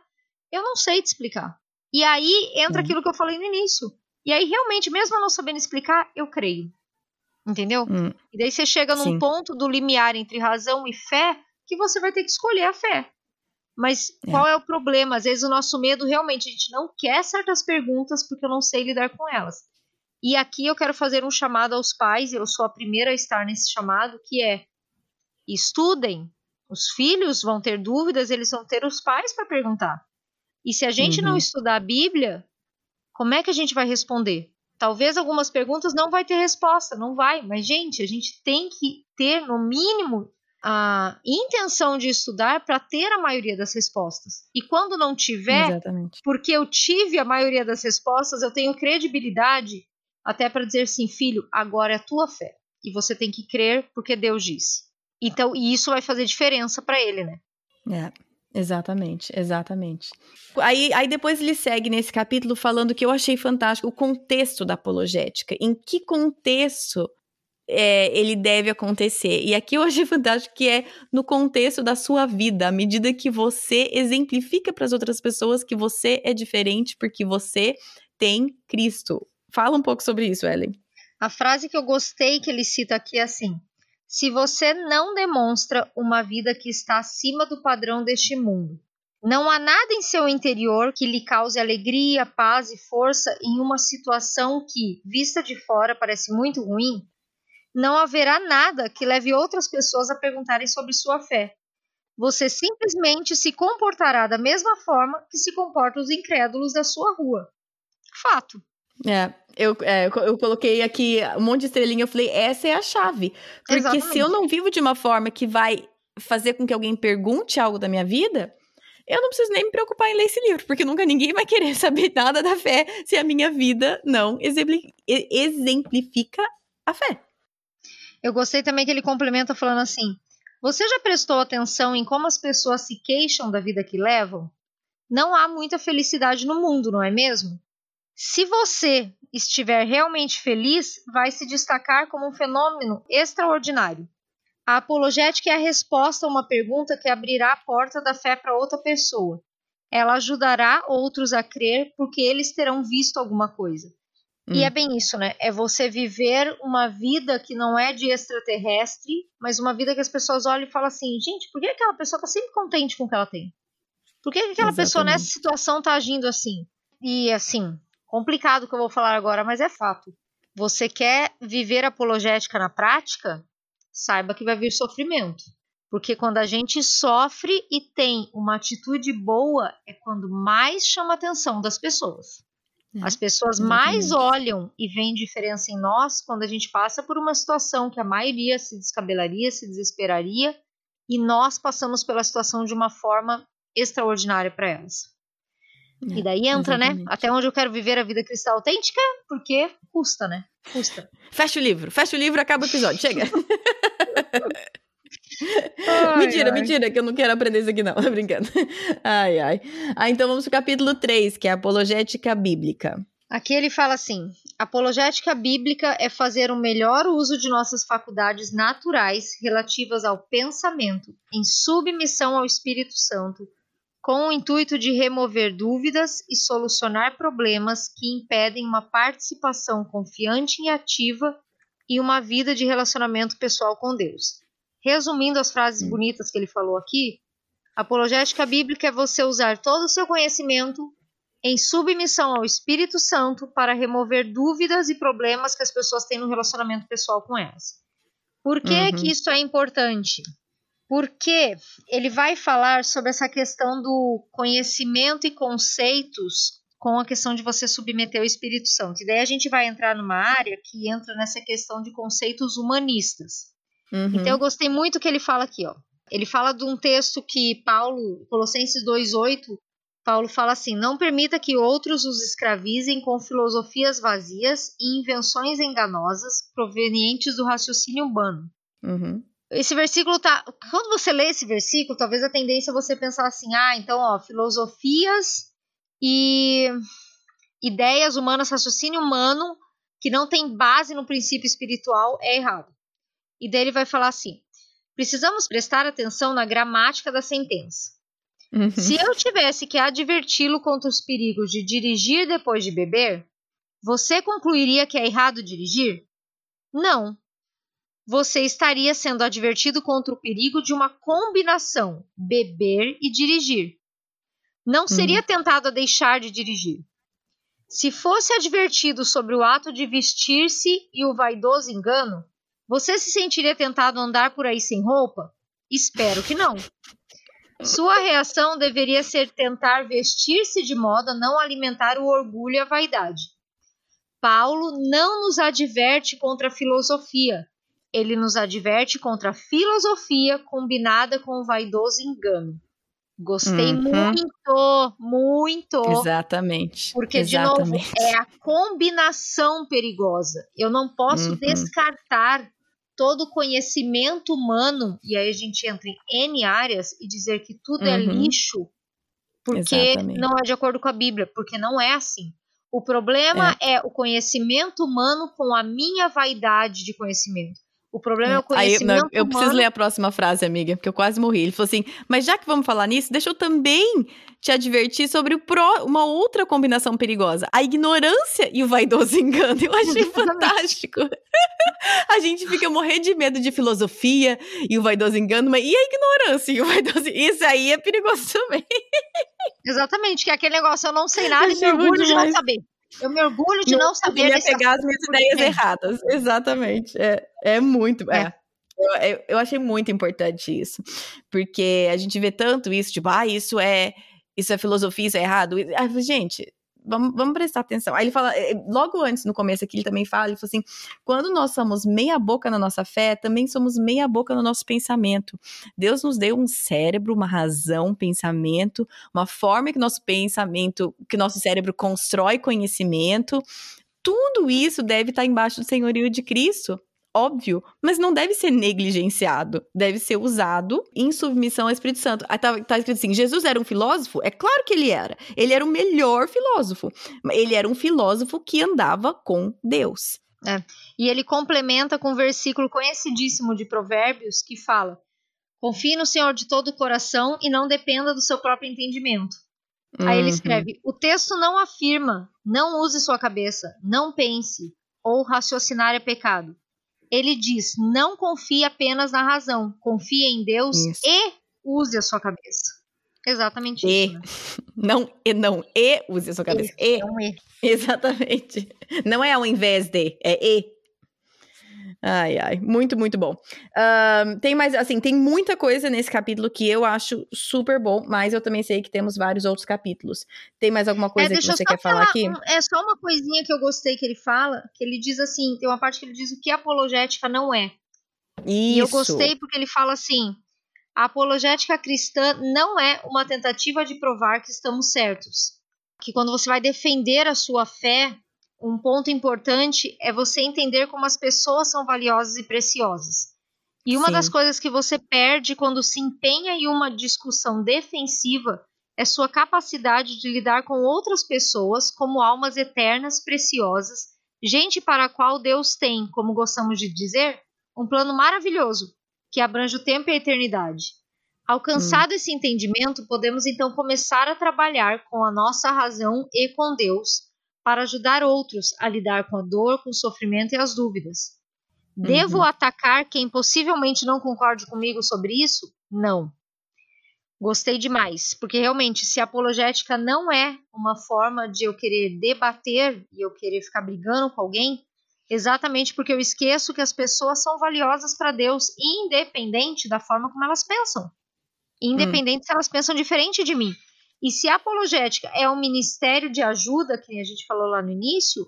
Speaker 2: eu não sei te explicar. E aí entra hum. aquilo que eu falei no início. E aí, realmente, mesmo não sabendo explicar, eu creio. Entendeu? Hum. E daí você chega num Sim. ponto do limiar entre razão e fé que você vai ter que escolher a fé. Mas é. qual é o problema? Às vezes o nosso medo realmente a gente não quer certas perguntas porque eu não sei lidar com elas. E aqui eu quero fazer um chamado aos pais, eu sou a primeira a estar nesse chamado, que é estudem. Os filhos vão ter dúvidas, eles vão ter os pais para perguntar. E se a gente uhum. não estudar a Bíblia, como é que a gente vai responder? Talvez algumas perguntas não vai ter resposta, não vai, mas gente, a gente tem que ter no mínimo a intenção de estudar para ter a maioria das respostas. E quando não tiver, Exatamente. porque eu tive a maioria das respostas, eu tenho credibilidade até para dizer assim, filho, agora é a tua fé. E você tem que crer porque Deus disse. Então, e isso vai fazer diferença para ele, né?
Speaker 1: É. Exatamente, exatamente. Aí, aí depois ele segue nesse capítulo falando que eu achei fantástico o contexto da apologética. Em que contexto é, ele deve acontecer. E aqui eu achei fantástico que é no contexto da sua vida, à medida que você exemplifica para as outras pessoas que você é diferente porque você tem Cristo. Fala um pouco sobre isso, Ellen.
Speaker 2: A frase que eu gostei que ele cita aqui é assim: se você não demonstra uma vida que está acima do padrão deste mundo, não há nada em seu interior que lhe cause alegria, paz e força em uma situação que, vista de fora, parece muito ruim, não haverá nada que leve outras pessoas a perguntarem sobre sua fé. Você simplesmente se comportará da mesma forma que se comportam os incrédulos da sua rua. Fato.
Speaker 1: É, eu, é, eu coloquei aqui um monte de estrelinha, eu falei, essa é a chave. Porque Exatamente. se eu não vivo de uma forma que vai fazer com que alguém pergunte algo da minha vida, eu não preciso nem me preocupar em ler esse livro, porque nunca ninguém vai querer saber nada da fé se a minha vida não exemplifica a fé.
Speaker 2: Eu gostei também que ele complementa falando assim: Você já prestou atenção em como as pessoas se queixam da vida que levam? Não há muita felicidade no mundo, não é mesmo? Se você estiver realmente feliz, vai se destacar como um fenômeno extraordinário. A apologética é a resposta a uma pergunta que abrirá a porta da fé para outra pessoa. Ela ajudará outros a crer porque eles terão visto alguma coisa. E é hum. bem isso, né? É você viver uma vida que não é de extraterrestre, mas uma vida que as pessoas olham e falam assim: gente, por que aquela pessoa tá sempre contente com o que ela tem? Por que aquela Exatamente. pessoa nessa situação tá agindo assim? E assim, complicado o que eu vou falar agora, mas é fato. Você quer viver apologética na prática? Saiba que vai vir sofrimento. Porque quando a gente sofre e tem uma atitude boa, é quando mais chama a atenção das pessoas. As é, pessoas Exatamente. mais olham e veem diferença em nós quando a gente passa por uma situação que a maioria se descabelaria, se desesperaria, e nós passamos pela situação de uma forma extraordinária para elas. É, e daí entra, exatamente. né? Até onde eu quero viver a vida cristã autêntica, porque custa, né? Custa.
Speaker 1: Fecha o livro, fecha o livro, acaba o episódio, chega. Ai, mentira, ai. mentira, que eu não quero aprender isso aqui, não. Tô brincando. Ai, ai. Ah, então vamos pro capítulo 3, que é a apologética bíblica.
Speaker 2: Aqui ele fala assim: apologética bíblica é fazer um melhor uso de nossas faculdades naturais relativas ao pensamento, em submissão ao Espírito Santo, com o intuito de remover dúvidas e solucionar problemas que impedem uma participação confiante e ativa e uma vida de relacionamento pessoal com Deus. Resumindo as frases bonitas que ele falou aqui, apologética bíblica é você usar todo o seu conhecimento em submissão ao Espírito Santo para remover dúvidas e problemas que as pessoas têm no relacionamento pessoal com elas. Por que, uhum. que isso é importante? Porque ele vai falar sobre essa questão do conhecimento e conceitos com a questão de você submeter o Espírito Santo. E daí a gente vai entrar numa área que entra nessa questão de conceitos humanistas. Uhum. Então eu gostei muito que ele fala aqui, ó. Ele fala de um texto que Paulo, Colossenses 2:8, Paulo fala assim: "Não permita que outros os escravizem com filosofias vazias e invenções enganosas provenientes do raciocínio humano." Uhum. Esse versículo tá. Quando você lê esse versículo, talvez a tendência é você pensar assim: ah, então, ó, filosofias e ideias humanas, raciocínio humano que não tem base no princípio espiritual é errado. E daí ele vai falar assim: precisamos prestar atenção na gramática da sentença. Uhum. Se eu tivesse que adverti-lo contra os perigos de dirigir depois de beber, você concluiria que é errado dirigir? Não. Você estaria sendo advertido contra o perigo de uma combinação beber e dirigir não seria uhum. tentado a deixar de dirigir. Se fosse advertido sobre o ato de vestir-se e o vaidoso engano, você se sentiria tentado a andar por aí sem roupa? Espero que não. Sua reação deveria ser tentar vestir-se de modo a não alimentar o orgulho e a vaidade. Paulo não nos adverte contra a filosofia, ele nos adverte contra a filosofia combinada com o vaidoso engano. Gostei uhum. muito, muito.
Speaker 1: Exatamente.
Speaker 2: Porque,
Speaker 1: Exatamente.
Speaker 2: de novo, é a combinação perigosa. Eu não posso uhum. descartar todo o conhecimento humano, e aí a gente entra em N áreas, e dizer que tudo é uhum. é lixo, porque Exatamente. não é de acordo com a Bíblia, porque não é assim. O problema é. é o conhecimento humano com a minha vaidade de conhecimento. O problema é o conhecimento Aí, não,
Speaker 1: eu
Speaker 2: humano.
Speaker 1: preciso ler a próxima frase, amiga, porque eu quase morri. Ele falou assim: Mas já que vamos falar nisso, deixa eu também te advertir sobre o pro, uma outra combinação perigosa: a ignorância e o vaidoso engano. Eu achei fantástico. a gente fica morrendo de medo de filosofia e o vaidoso engano, mas e a ignorância e o vaidoso? Isso aí é perigoso também.
Speaker 2: Exatamente, que é aquele negócio, eu não sei nada e me orgulho de não saber. Eu me orgulho de não, não saber.
Speaker 1: Eu pegar as minhas ideias erradas. Exatamente. É, é muito. É. é. Eu, eu achei muito importante isso. Porque a gente vê tanto isso, tipo, ah, isso é. Isso é filosofia, isso é errado. Gente, vamos, vamos prestar atenção. Aí ele fala, eh, logo antes, no começo aqui, ele também fala, ele fala assim, quando nós somos meia boca na nossa fé, também somos meia boca no nosso pensamento. Deus nos deu um cérebro, uma razão, um pensamento, uma forma que nosso pensamento, que nosso cérebro constrói conhecimento, tudo isso deve estar embaixo do senhorio de Cristo óbvio, mas não deve ser negligenciado. Deve ser usado em submissão ao Espírito Santo. Aí tá, tá escrito assim: Jesus era um filósofo? É claro que ele era. Ele era o melhor filósofo. Ele era um filósofo que andava com Deus.
Speaker 2: É. E ele complementa com um versículo conhecidíssimo de Provérbios que fala: Confie no Senhor de todo o coração e não dependa do seu próprio entendimento. Uhum. Aí ele uhum. escreve: O texto não afirma, não use sua cabeça, não pense, ou raciocinar é pecado ele diz: não confie apenas na razão, confie em Deus isso. e use a sua cabeça. Exatamente
Speaker 1: e.
Speaker 2: isso. Né?
Speaker 1: Não, e não, e use a sua cabeça. E. e. É um e. Exatamente. Não é ao invés de, é e. Ai, ai, muito, muito bom. Tem mais, assim, tem muita coisa nesse capítulo que eu acho super bom, mas eu também sei que temos vários outros capítulos. Tem mais alguma coisa é, que você quer falar, falar aqui? Um,
Speaker 2: é só uma coisinha que eu gostei que ele fala, que ele diz assim, tem uma parte que ele diz o que apologética não é. Isso. E eu gostei porque ele fala assim, a apologética cristã não é uma tentativa de provar que estamos certos. Que quando você vai defender a sua fé, um ponto importante é você entender como as pessoas são valiosas e preciosas. E uma Sim. das coisas que você perde quando se empenha em uma discussão defensiva é sua capacidade de lidar com outras pessoas como almas eternas, preciosas, gente para a qual Deus tem, como gostamos de dizer, um plano maravilhoso que abrange o tempo e a eternidade. Alcançado hum. esse entendimento, podemos então começar a trabalhar com a nossa razão e com Deus para ajudar outros a lidar com a dor, com o sofrimento e as dúvidas. Devo uhum. atacar quem possivelmente não concorde comigo sobre isso? Não. Gostei demais, porque realmente, se a apologética não é uma forma de eu querer debater e eu querer ficar brigando com alguém, exatamente porque eu esqueço que as pessoas são valiosas para Deus, independente da forma como elas pensam. Independente hum. se elas pensam diferente de mim. E se a apologética é um ministério de ajuda, que a gente falou lá no início,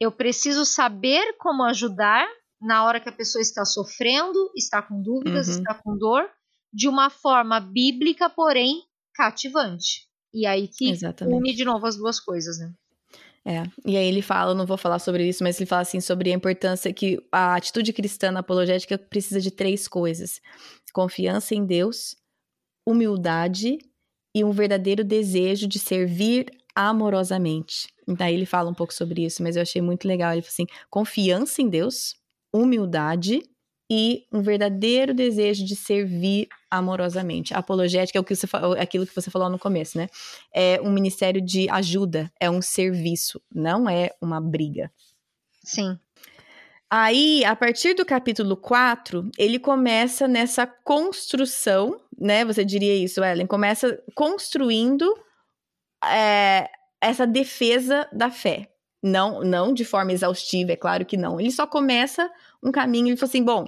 Speaker 2: eu preciso saber como ajudar na hora que a pessoa está sofrendo, está com dúvidas, uhum. está com dor, de uma forma bíblica, porém cativante. E aí que Exatamente. une de novo as duas coisas, né?
Speaker 1: É, e aí ele fala, eu não vou falar sobre isso, mas ele fala assim sobre a importância que a atitude cristã na apologética precisa de três coisas: confiança em Deus, humildade e um verdadeiro desejo de servir amorosamente. Então ele fala um pouco sobre isso, mas eu achei muito legal. Ele fala assim: confiança em Deus, humildade e um verdadeiro desejo de servir amorosamente. Apologética é o que você, aquilo que você falou no começo, né? É um ministério de ajuda, é um serviço, não é uma briga.
Speaker 2: Sim.
Speaker 1: Aí, a partir do capítulo 4, ele começa nessa construção, né? Você diria isso, Ellen? Começa construindo é, essa defesa da fé. Não, não de forma exaustiva, é claro que não. Ele só começa um caminho, ele fala assim: bom,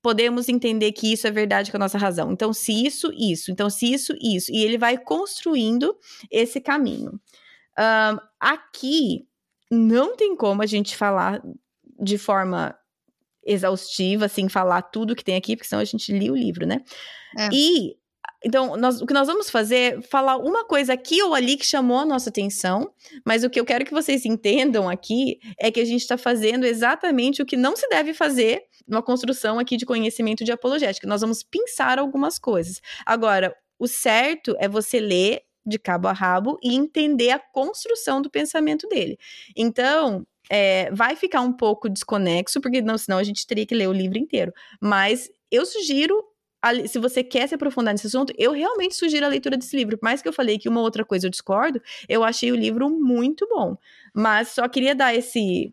Speaker 1: podemos entender que isso é verdade com a nossa razão. Então, se isso, isso. Então, se isso, isso. E ele vai construindo esse caminho. Um, aqui, não tem como a gente falar de forma exaustiva, assim, falar tudo que tem aqui, porque senão a gente lia o livro, né? É. E então, nós, o que nós vamos fazer é falar uma coisa aqui ou ali que chamou a nossa atenção, mas o que eu quero que vocês entendam aqui é que a gente está fazendo exatamente o que não se deve fazer numa construção aqui de conhecimento de apologética. Nós vamos pensar algumas coisas. Agora, o certo é você ler de cabo a rabo e entender a construção do pensamento dele. Então, é, vai ficar um pouco desconexo, porque não, senão a gente teria que ler o livro inteiro. Mas eu sugiro se você quer se aprofundar nesse assunto, eu realmente sugiro a leitura desse livro. Por mais que eu falei que uma outra coisa eu discordo, eu achei o livro muito bom. Mas só queria dar esse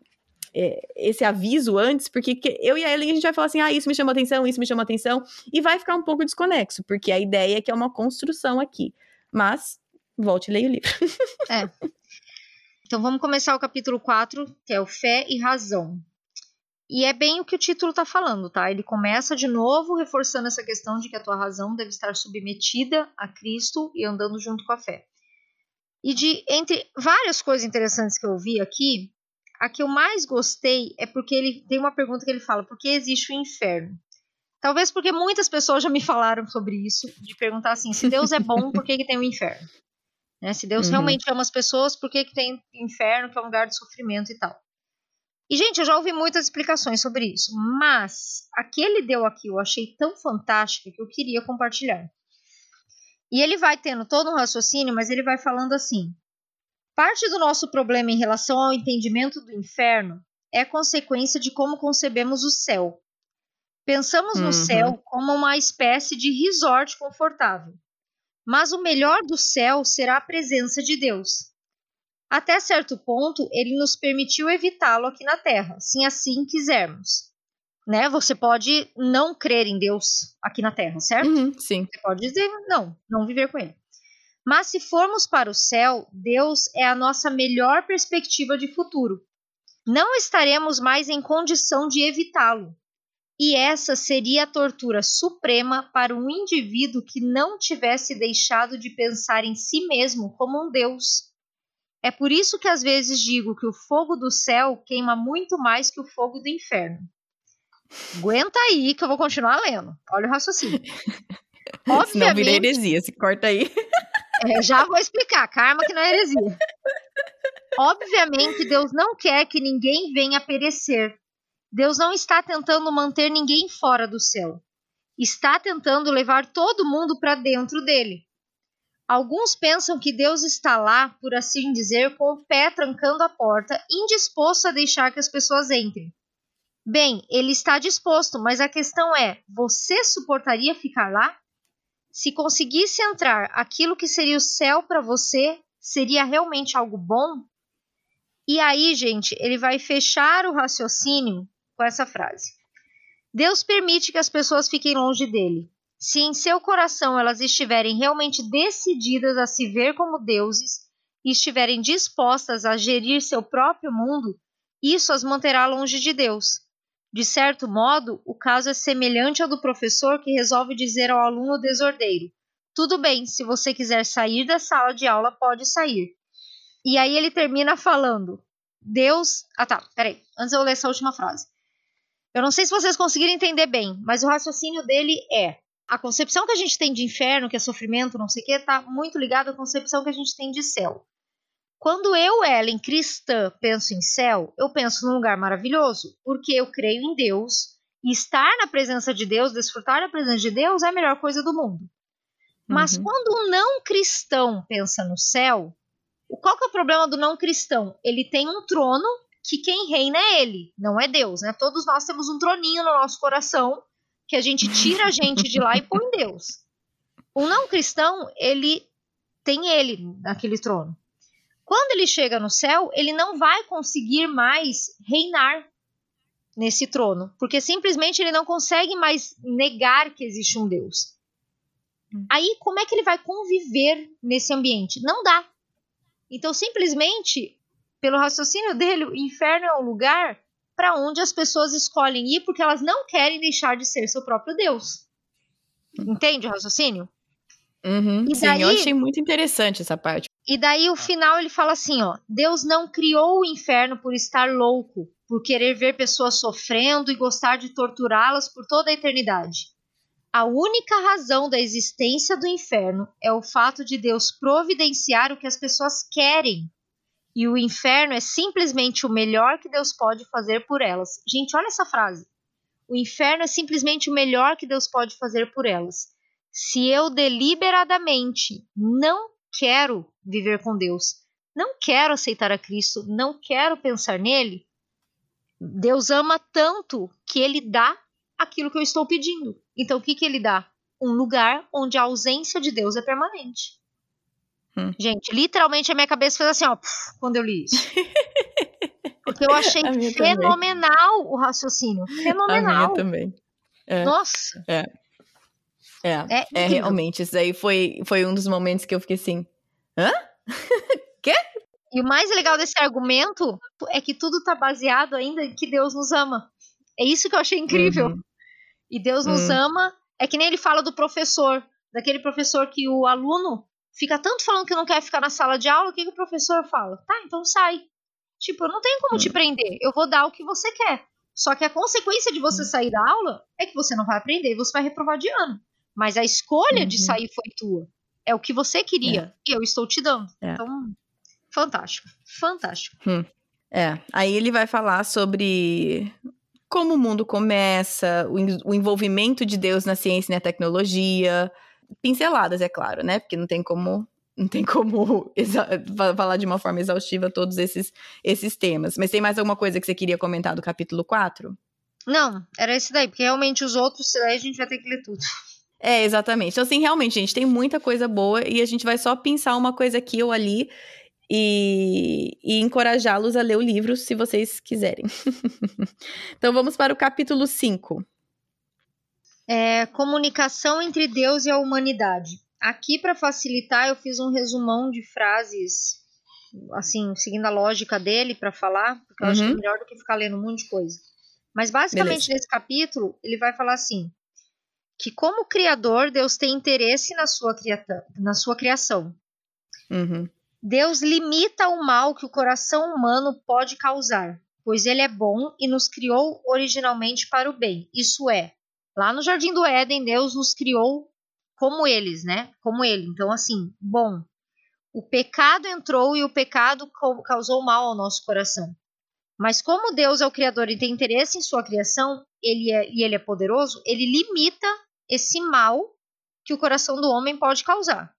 Speaker 1: é, esse aviso antes, porque eu e a Ellen a gente vai falar assim: ah, isso me chamou atenção, isso me chamou atenção, e vai ficar um pouco desconexo, porque a ideia é que é uma construção aqui. Mas, volte e leia o livro.
Speaker 2: é. Então vamos começar o capítulo 4, que é o Fé e Razão. E é bem o que o título está falando, tá? Ele começa de novo reforçando essa questão de que a tua razão deve estar submetida a Cristo e andando junto com a fé. E de entre várias coisas interessantes que eu vi aqui, a que eu mais gostei é porque ele tem uma pergunta que ele fala: por que existe o inferno? Talvez porque muitas pessoas já me falaram sobre isso, de perguntar assim: se Deus é bom, por que, que tem o um inferno? Né? Se Deus uhum. realmente ama as pessoas, por que, que tem inferno, que é um lugar de sofrimento e tal? E, gente, eu já ouvi muitas explicações sobre isso, mas a que ele deu aqui eu achei tão fantástica que eu queria compartilhar. E ele vai tendo todo um raciocínio, mas ele vai falando assim: parte do nosso problema em relação ao entendimento do inferno é consequência de como concebemos o céu. Pensamos uhum. no céu como uma espécie de resort confortável. Mas o melhor do céu será a presença de Deus. Até certo ponto, ele nos permitiu evitá-lo aqui na Terra, se assim quisermos. Né? Você pode não crer em Deus aqui na Terra, certo?
Speaker 1: Uhum, sim.
Speaker 2: Você pode dizer não, não viver com ele. Mas se formos para o céu, Deus é a nossa melhor perspectiva de futuro. Não estaremos mais em condição de evitá-lo. E essa seria a tortura suprema para um indivíduo que não tivesse deixado de pensar em si mesmo como um Deus é por isso que às vezes digo que o fogo do céu queima muito mais que o fogo do inferno. Aguenta aí que eu vou continuar lendo. Olha o raciocínio.
Speaker 1: Obviamente, Senão vira heresia, se corta aí.
Speaker 2: É, já vou explicar, karma que não é heresia. Obviamente, Deus não quer que ninguém venha perecer. Deus não está tentando manter ninguém fora do céu. Está tentando levar todo mundo para dentro dele. Alguns pensam que Deus está lá, por assim dizer, com o pé trancando a porta, indisposto a deixar que as pessoas entrem. Bem, ele está disposto, mas a questão é: você suportaria ficar lá? Se conseguisse entrar aquilo que seria o céu para você, seria realmente algo bom? E aí, gente, ele vai fechar o raciocínio com essa frase: Deus permite que as pessoas fiquem longe dele. Se em seu coração elas estiverem realmente decididas a se ver como deuses e estiverem dispostas a gerir seu próprio mundo, isso as manterá longe de Deus. De certo modo, o caso é semelhante ao do professor que resolve dizer ao aluno desordeiro: Tudo bem, se você quiser sair da sala de aula, pode sair. E aí ele termina falando: Deus. Ah tá, peraí, antes eu ler essa última frase. Eu não sei se vocês conseguiram entender bem, mas o raciocínio dele é: a concepção que a gente tem de inferno, que é sofrimento, não sei o que, está muito ligada à concepção que a gente tem de céu. Quando eu, Ellen, cristã, penso em céu, eu penso num lugar maravilhoso, porque eu creio em Deus, e estar na presença de Deus, desfrutar da presença de Deus é a melhor coisa do mundo. Mas uhum. quando um não cristão pensa no céu, qual que é o problema do não cristão? Ele tem um trono que quem reina é ele, não é Deus, né? Todos nós temos um troninho no nosso coração que a gente tira a gente de lá e põe Deus. O não cristão, ele tem ele naquele trono. Quando ele chega no céu, ele não vai conseguir mais reinar nesse trono, porque simplesmente ele não consegue mais negar que existe um Deus. Aí, como é que ele vai conviver nesse ambiente? Não dá. Então, simplesmente, pelo raciocínio dele, o inferno é um lugar para onde as pessoas escolhem ir porque elas não querem deixar de ser seu próprio Deus. Entende o raciocínio?
Speaker 1: Uhum, e daí, sim, eu achei muito interessante essa parte.
Speaker 2: E daí o final ele fala assim, ó, Deus não criou o inferno por estar louco, por querer ver pessoas sofrendo e gostar de torturá-las por toda a eternidade. A única razão da existência do inferno é o fato de Deus providenciar o que as pessoas querem e o inferno é simplesmente o melhor que Deus pode fazer por elas. Gente, olha essa frase. O inferno é simplesmente o melhor que Deus pode fazer por elas. Se eu deliberadamente não quero viver com Deus, não quero aceitar a Cristo, não quero pensar nele, Deus ama tanto que ele dá aquilo que eu estou pedindo. Então, o que, que ele dá? Um lugar onde a ausência de Deus é permanente. Hum. Gente, literalmente a minha cabeça fez assim, ó, quando eu li isso. Porque eu achei fenomenal também. o raciocínio. Fenomenal. A minha
Speaker 1: também.
Speaker 2: É. Nossa.
Speaker 1: É. É, é, é realmente, isso aí foi, foi um dos momentos que eu fiquei assim, hã? Quê?
Speaker 2: E o mais legal desse argumento é que tudo tá baseado ainda em que Deus nos ama. É isso que eu achei incrível. Uhum. E Deus nos uhum. ama, é que nem ele fala do professor, daquele professor que o aluno fica tanto falando que não quer ficar na sala de aula, o que, que o professor fala? Tá, então sai. Tipo, eu não tenho como te hum. prender, eu vou dar o que você quer. Só que a consequência de você hum. sair da aula é que você não vai aprender e você vai reprovar de ano. Mas a escolha uhum. de sair foi tua. É o que você queria. É. E eu estou te dando. É. Então, fantástico. Fantástico.
Speaker 1: Hum. É. Aí ele vai falar sobre como o mundo começa, o, envolvimento de Deus na ciência e na tecnologia, pinceladas, é claro, né? Porque não tem como não tem como falar de uma forma exaustiva todos esses, esses temas. Mas tem mais alguma coisa que você queria comentar do capítulo 4?
Speaker 2: Não, era esse daí, porque realmente os outros, aí a gente vai ter que ler tudo.
Speaker 1: É, exatamente. Então, assim, realmente, gente, tem muita coisa boa e a gente vai só pensar uma coisa aqui ou ali e, e encorajá-los a ler o livro se vocês quiserem. então, vamos para o capítulo 5
Speaker 2: é, comunicação entre Deus e a humanidade. Aqui, para facilitar, eu fiz um resumão de frases, assim, seguindo a lógica dele para falar, porque eu uhum. acho que é uhum. melhor do que ficar lendo um monte de coisa. Mas, basicamente, Beleza. nesse capítulo, ele vai falar assim: que, como Criador, Deus tem interesse na sua, na sua criação.
Speaker 1: Uhum.
Speaker 2: Deus limita o mal que o coração humano pode causar, pois ele é bom e nos criou originalmente para o bem. Isso é, Lá no Jardim do Éden, Deus nos criou como eles, né? Como ele. Então, assim, bom. O pecado entrou e o pecado causou mal ao nosso coração. Mas como Deus é o criador e tem interesse em sua criação, ele é, e ele é poderoso, ele limita esse mal que o coração do homem pode causar.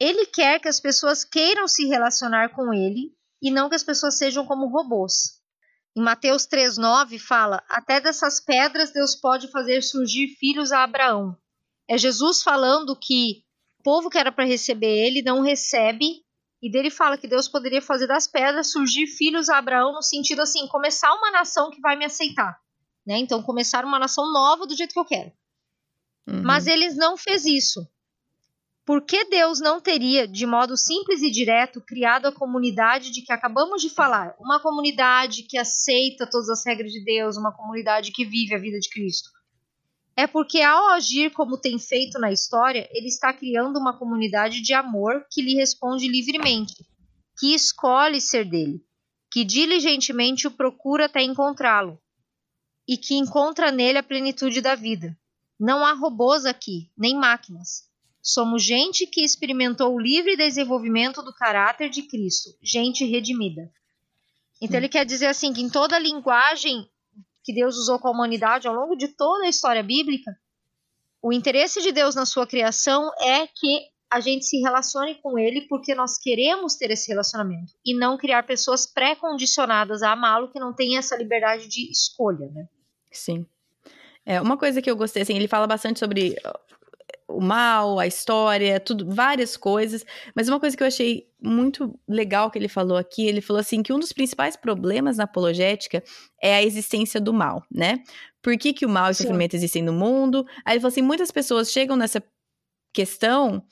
Speaker 2: Ele quer que as pessoas queiram se relacionar com ele e não que as pessoas sejam como robôs. Em Mateus 3:9 fala: "Até dessas pedras Deus pode fazer surgir filhos a Abraão". É Jesus falando que o povo que era para receber ele não recebe e dele fala que Deus poderia fazer das pedras surgir filhos a Abraão no sentido assim, começar uma nação que vai me aceitar, né? Então começar uma nação nova do jeito que eu quero. Uhum. Mas eles não fez isso. Por que Deus não teria, de modo simples e direto, criado a comunidade de que acabamos de falar? Uma comunidade que aceita todas as regras de Deus, uma comunidade que vive a vida de Cristo é porque, ao agir como tem feito na história, ele está criando uma comunidade de amor que lhe responde livremente, que escolhe ser dele, que diligentemente o procura até encontrá-lo e que encontra nele a plenitude da vida. Não há robôs aqui, nem máquinas. Somos gente que experimentou o livre desenvolvimento do caráter de Cristo, gente redimida. Então ele quer dizer assim que em toda a linguagem que Deus usou com a humanidade ao longo de toda a história bíblica, o interesse de Deus na sua criação é que a gente se relacione com ele porque nós queremos ter esse relacionamento e não criar pessoas pré-condicionadas a amá-lo que não têm essa liberdade de escolha, né?
Speaker 1: Sim. É, uma coisa que eu gostei, assim, ele fala bastante sobre o mal, a história, tudo, várias coisas. Mas uma coisa que eu achei muito legal que ele falou aqui, ele falou assim que um dos principais problemas na apologética é a existência do mal, né? Por que, que o mal e o sofrimento existem no mundo? Aí ele falou assim, muitas pessoas chegam nessa questão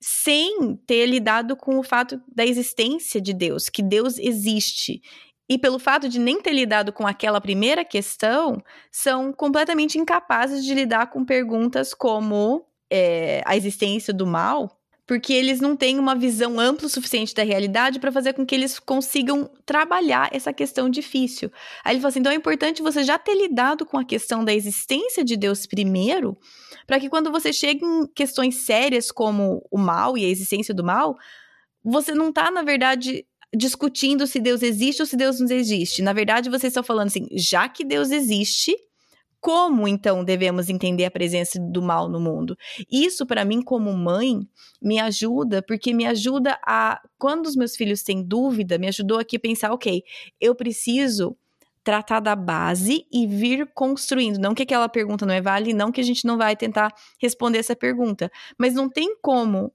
Speaker 1: sem ter lidado com o fato da existência de Deus, que Deus existe. E pelo fato de nem ter lidado com aquela primeira questão, são completamente incapazes de lidar com perguntas como é, a existência do mal, porque eles não têm uma visão ampla o suficiente da realidade para fazer com que eles consigam trabalhar essa questão difícil. Aí ele falou assim: então é importante você já ter lidado com a questão da existência de Deus primeiro, para que quando você chegue em questões sérias como o mal e a existência do mal, você não está, na verdade, discutindo se Deus existe ou se Deus não existe. Na verdade, vocês estão falando assim: já que Deus existe, como então devemos entender a presença do mal no mundo? Isso para mim como mãe me ajuda, porque me ajuda a quando os meus filhos têm dúvida, me ajudou aqui a pensar, OK, eu preciso tratar da base e vir construindo. Não que aquela pergunta não é válida, não que a gente não vai tentar responder essa pergunta, mas não tem como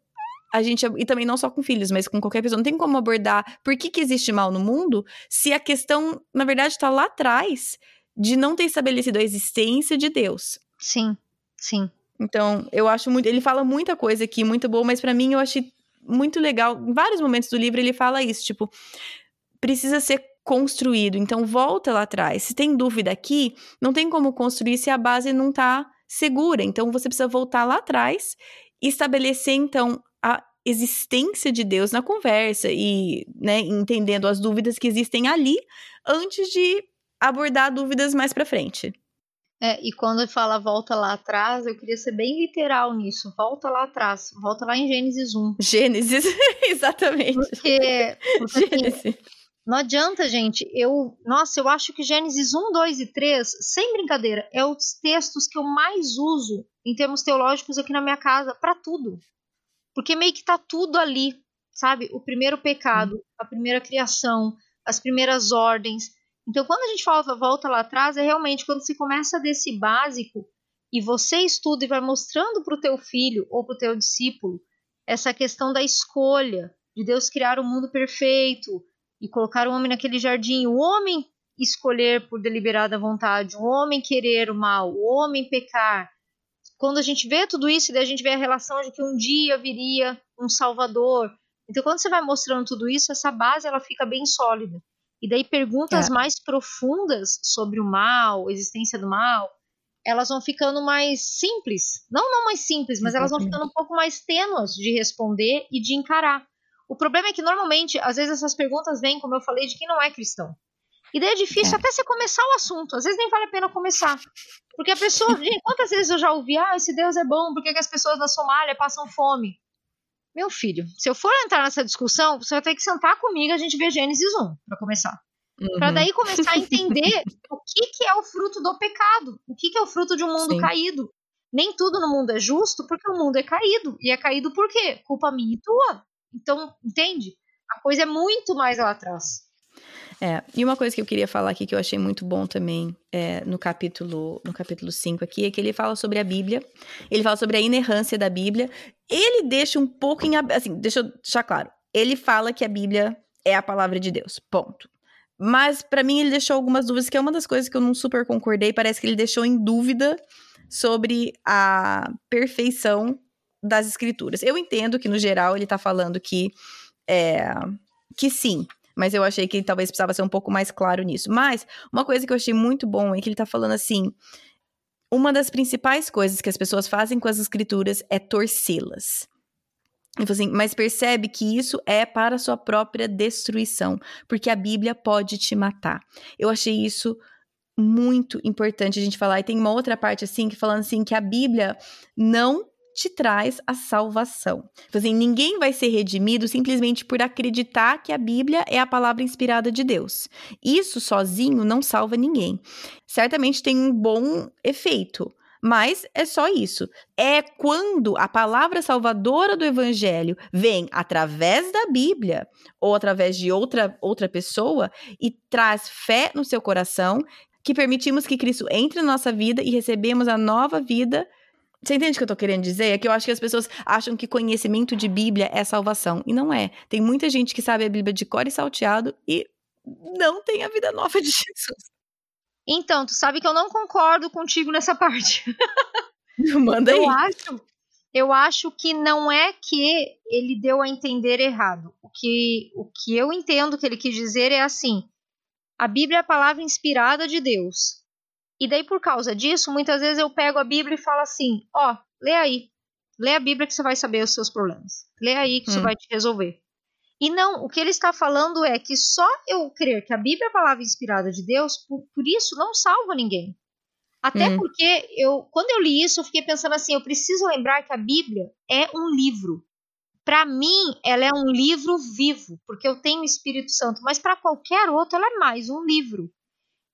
Speaker 1: a gente, e também não só com filhos, mas com qualquer pessoa, não tem como abordar por que, que existe mal no mundo se a questão, na verdade, está lá atrás de não ter estabelecido a existência de Deus.
Speaker 2: Sim, sim.
Speaker 1: Então, eu acho muito. Ele fala muita coisa aqui, muito boa, mas para mim eu achei muito legal. Em vários momentos do livro ele fala isso, tipo, precisa ser construído. Então, volta lá atrás. Se tem dúvida aqui, não tem como construir se a base não tá segura. Então, você precisa voltar lá atrás e estabelecer, então, a existência de Deus na conversa e, né, entendendo as dúvidas que existem ali antes de abordar dúvidas mais para frente.
Speaker 2: É, e quando fala volta lá atrás, eu queria ser bem literal nisso. Volta lá atrás. Volta lá em Gênesis 1.
Speaker 1: Gênesis, exatamente.
Speaker 2: Porque, porque assim, Gênesis. Assim, não adianta, gente. Eu, nossa, eu acho que Gênesis 1, 2 e 3, sem brincadeira, é os textos que eu mais uso em termos teológicos aqui na minha casa para tudo. Porque meio que tá tudo ali, sabe? O primeiro pecado, hum. a primeira criação, as primeiras ordens, então, quando a gente fala volta lá atrás, é realmente quando você começa desse básico e você estuda e vai mostrando para o teu filho ou para o teu discípulo essa questão da escolha, de Deus criar o um mundo perfeito e colocar o homem naquele jardim, o homem escolher por deliberada vontade, o homem querer o mal, o homem pecar. Quando a gente vê tudo isso, daí a gente vê a relação de que um dia viria um Salvador. Então, quando você vai mostrando tudo isso, essa base ela fica bem sólida. E daí perguntas é. mais profundas sobre o mal, existência do mal, elas vão ficando mais simples. Não não mais simples, mas Exatamente. elas vão ficando um pouco mais tênuas de responder e de encarar. O problema é que normalmente, às vezes essas perguntas vêm, como eu falei, de quem não é cristão. E daí é difícil é. até você começar o assunto. Às vezes nem vale a pena começar. Porque a pessoa. gente, quantas vezes eu já ouvi, ah, esse Deus é bom, por que, que as pessoas na Somália passam fome? Meu filho, se eu for entrar nessa discussão, você vai ter que sentar comigo a gente ver Gênesis 1, para começar. Uhum. Para daí começar a entender o que, que é o fruto do pecado, o que, que é o fruto de um mundo Sim. caído. Nem tudo no mundo é justo porque o mundo é caído. E é caído por quê? Culpa minha e tua. Então, entende? A coisa é muito mais lá atrás.
Speaker 1: É, e uma coisa que eu queria falar aqui que eu achei muito bom também é, no capítulo no capítulo 5 aqui é que ele fala sobre a Bíblia, ele fala sobre a inerrância da Bíblia. Ele deixa um pouco em assim, deixa eu deixar claro. Ele fala que a Bíblia é a palavra de Deus. Ponto. Mas para mim ele deixou algumas dúvidas, que é uma das coisas que eu não super concordei, parece que ele deixou em dúvida sobre a perfeição das escrituras. Eu entendo que no geral ele tá falando que é, que sim, mas eu achei que talvez precisava ser um pouco mais claro nisso. Mas uma coisa que eu achei muito bom é que ele tá falando assim: uma das principais coisas que as pessoas fazem com as escrituras é torcê-las. Assim, mas percebe que isso é para sua própria destruição, porque a Bíblia pode te matar. Eu achei isso muito importante a gente falar. E tem uma outra parte assim que falando assim que a Bíblia não te traz a salvação. Então, assim, ninguém vai ser redimido simplesmente por acreditar que a Bíblia é a palavra inspirada de Deus. Isso sozinho não salva ninguém. Certamente tem um bom efeito, mas é só isso. É quando a palavra salvadora do evangelho vem através da Bíblia ou através de outra outra pessoa e traz fé no seu coração que permitimos que Cristo entre na nossa vida e recebemos a nova vida você entende o que eu tô querendo dizer? É que eu acho que as pessoas acham que conhecimento de Bíblia é salvação. E não é. Tem muita gente que sabe a Bíblia de cor e salteado e não tem a vida nova de Jesus.
Speaker 2: Então, tu sabe que eu não concordo contigo nessa parte.
Speaker 1: Manda aí.
Speaker 2: Eu acho, eu acho que não é que ele deu a entender errado. O que, o que eu entendo que ele quis dizer é assim: a Bíblia é a palavra inspirada de Deus. E daí, por causa disso, muitas vezes eu pego a Bíblia e falo assim: ó, lê aí. Lê a Bíblia que você vai saber os seus problemas. Lê aí que hum. isso vai te resolver. E não, o que ele está falando é que só eu crer que a Bíblia é a palavra inspirada de Deus, por, por isso não salva ninguém. Até hum. porque eu, quando eu li isso, eu fiquei pensando assim, eu preciso lembrar que a Bíblia é um livro. Para mim, ela é um livro vivo, porque eu tenho o Espírito Santo, mas para qualquer outro ela é mais um livro.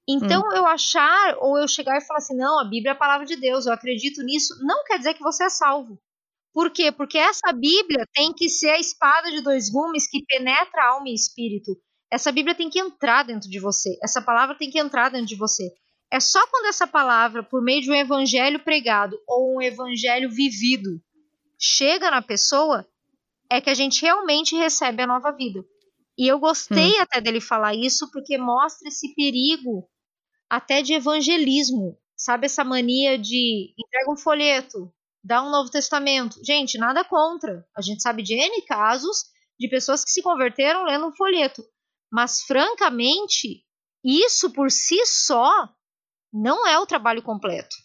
Speaker 2: Então, hum. eu achar ou eu chegar e falar assim, não, a Bíblia é a palavra de Deus, eu acredito nisso, não quer dizer que você é salvo. Por quê? Porque essa Bíblia tem que ser a espada de dois gumes que penetra alma e espírito. Essa Bíblia tem que entrar dentro de você. Essa palavra tem que entrar dentro de você. É só quando essa palavra, por meio de um evangelho pregado ou um evangelho vivido, chega na pessoa, é que a gente realmente recebe a nova vida. E eu gostei hum. até dele falar isso porque mostra esse perigo até de evangelismo. Sabe essa mania de entrega um folheto, dá um Novo Testamento. Gente, nada contra. A gente sabe de N casos de pessoas que se converteram lendo um folheto. Mas, francamente, isso por si só não é o trabalho completo.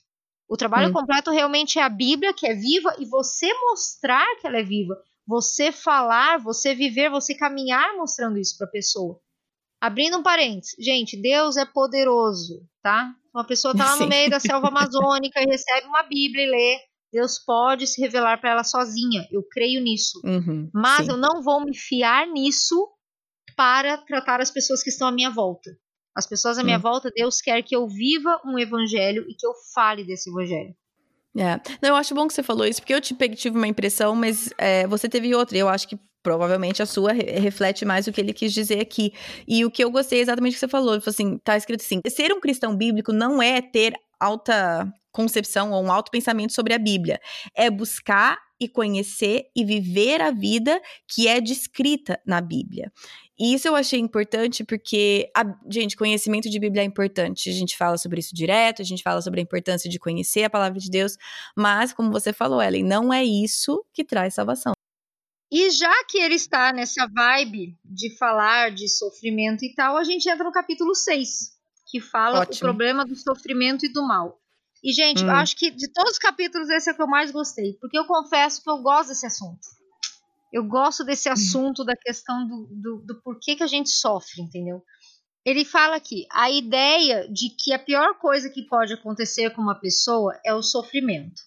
Speaker 2: O trabalho hum. completo realmente é a Bíblia, que é viva, e você mostrar que ela é viva. Você falar, você viver, você caminhar mostrando isso para a pessoa. Abrindo um parênteses, gente, Deus é poderoso, tá? Uma pessoa tá lá Sim. no meio da selva amazônica e recebe uma Bíblia e lê. Deus pode se revelar para ela sozinha. Eu creio nisso. Uhum, Mas sim. eu não vou me fiar nisso para tratar as pessoas que estão à minha volta. As pessoas à minha hum. volta, Deus quer que eu viva um evangelho e que eu fale desse evangelho.
Speaker 1: É. Não, eu acho bom que você falou isso, porque eu tive uma impressão, mas é, você teve outra. Eu acho que provavelmente a sua reflete mais o que ele quis dizer aqui. E o que eu gostei é exatamente que você falou. Tipo assim, tá escrito assim: ser um cristão bíblico não é ter alta concepção ou um alto pensamento sobre a Bíblia. É buscar e conhecer e viver a vida que é descrita na Bíblia. E isso eu achei importante porque, a, gente, conhecimento de Bíblia é importante. A gente fala sobre isso direto, a gente fala sobre a importância de conhecer a palavra de Deus, mas, como você falou, Ellen, não é isso que traz salvação.
Speaker 2: E já que ele está nessa vibe de falar de sofrimento e tal, a gente entra no capítulo 6, que fala Ótimo. o problema do sofrimento e do mal. E, gente, hum. eu acho que de todos os capítulos, esse é o que eu mais gostei, porque eu confesso que eu gosto desse assunto. Eu gosto desse hum. assunto da questão do, do, do porquê que a gente sofre, entendeu? Ele fala aqui: a ideia de que a pior coisa que pode acontecer com uma pessoa é o sofrimento.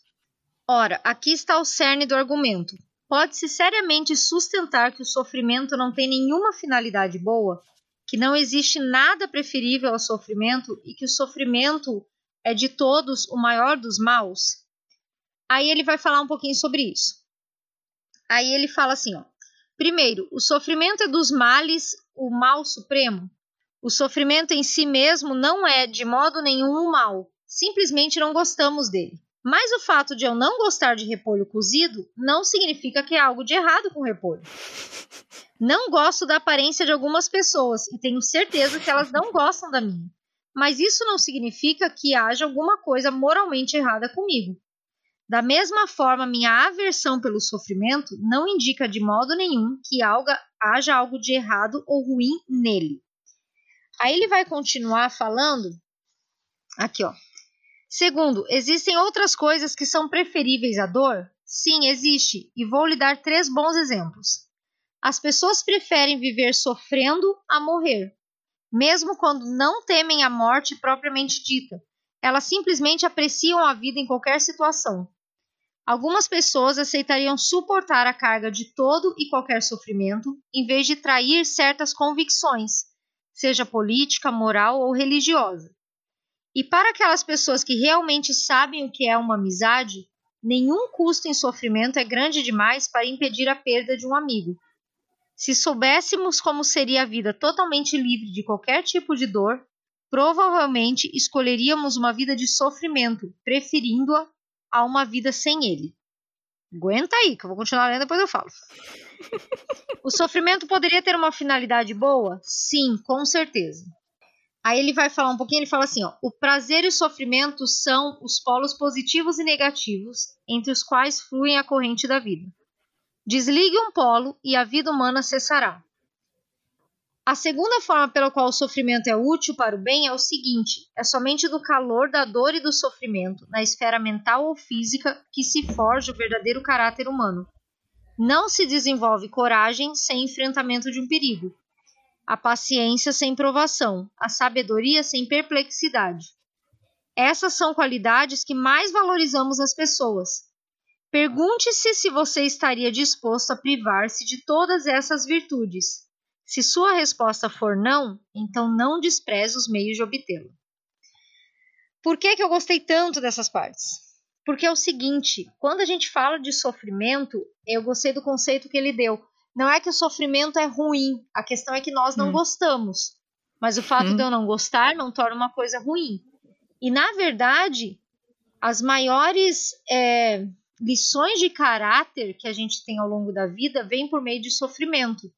Speaker 2: Ora, aqui está o cerne do argumento. Pode-se seriamente sustentar que o sofrimento não tem nenhuma finalidade boa, que não existe nada preferível ao sofrimento e que o sofrimento é de todos o maior dos maus. Aí ele vai falar um pouquinho sobre isso. Aí ele fala assim, ó: Primeiro, o sofrimento é dos males o mal supremo. O sofrimento em si mesmo não é de modo nenhum um mal, simplesmente não gostamos dele. Mas o fato de eu não gostar de repolho cozido não significa que há algo de errado com repolho. Não gosto da aparência de algumas pessoas e tenho certeza que elas não gostam da minha. Mas isso não significa que haja alguma coisa moralmente errada comigo. Da mesma forma, minha aversão pelo sofrimento não indica de modo nenhum que haja algo de errado ou ruim nele. Aí ele vai continuar falando aqui, ó. Segundo, existem outras coisas que são preferíveis à dor? Sim, existe, e vou lhe dar três bons exemplos. As pessoas preferem viver sofrendo a morrer, mesmo quando não temem a morte propriamente dita. Elas simplesmente apreciam a vida em qualquer situação. Algumas pessoas aceitariam suportar a carga de todo e qualquer sofrimento, em vez de trair certas convicções, seja política, moral ou religiosa. E para aquelas pessoas que realmente sabem o que é uma amizade, nenhum custo em sofrimento é grande demais para impedir a perda de um amigo. Se soubéssemos como seria a vida totalmente livre de qualquer tipo de dor, provavelmente escolheríamos uma vida de sofrimento, preferindo-a a uma vida sem ele. Aguenta aí, que eu vou continuar lendo depois eu falo. o sofrimento poderia ter uma finalidade boa? Sim, com certeza. Aí ele vai falar um pouquinho, ele fala assim, ó, o prazer e o sofrimento são os polos positivos e negativos entre os quais fluem a corrente da vida. Desligue um polo e a vida humana cessará. A segunda forma pela qual o sofrimento é útil para o bem é o seguinte: é somente do calor da dor e do sofrimento, na esfera mental ou física, que se forja o verdadeiro caráter humano. Não se desenvolve coragem sem enfrentamento de um perigo, a paciência sem provação, a sabedoria sem perplexidade. Essas são qualidades que mais valorizamos nas pessoas. Pergunte-se se você estaria disposto a privar-se de todas essas virtudes. Se sua resposta for não, então não despreze os meios de obtê-la. Por que, que eu gostei tanto dessas partes? Porque é o seguinte: quando a gente fala de sofrimento, eu gostei do conceito que ele deu não é que o sofrimento é ruim, a questão é que nós não hum. gostamos. Mas o fato hum. de eu não gostar não torna uma coisa ruim. E na verdade, as maiores é, lições de caráter que a gente tem ao longo da vida vêm por meio de sofrimento.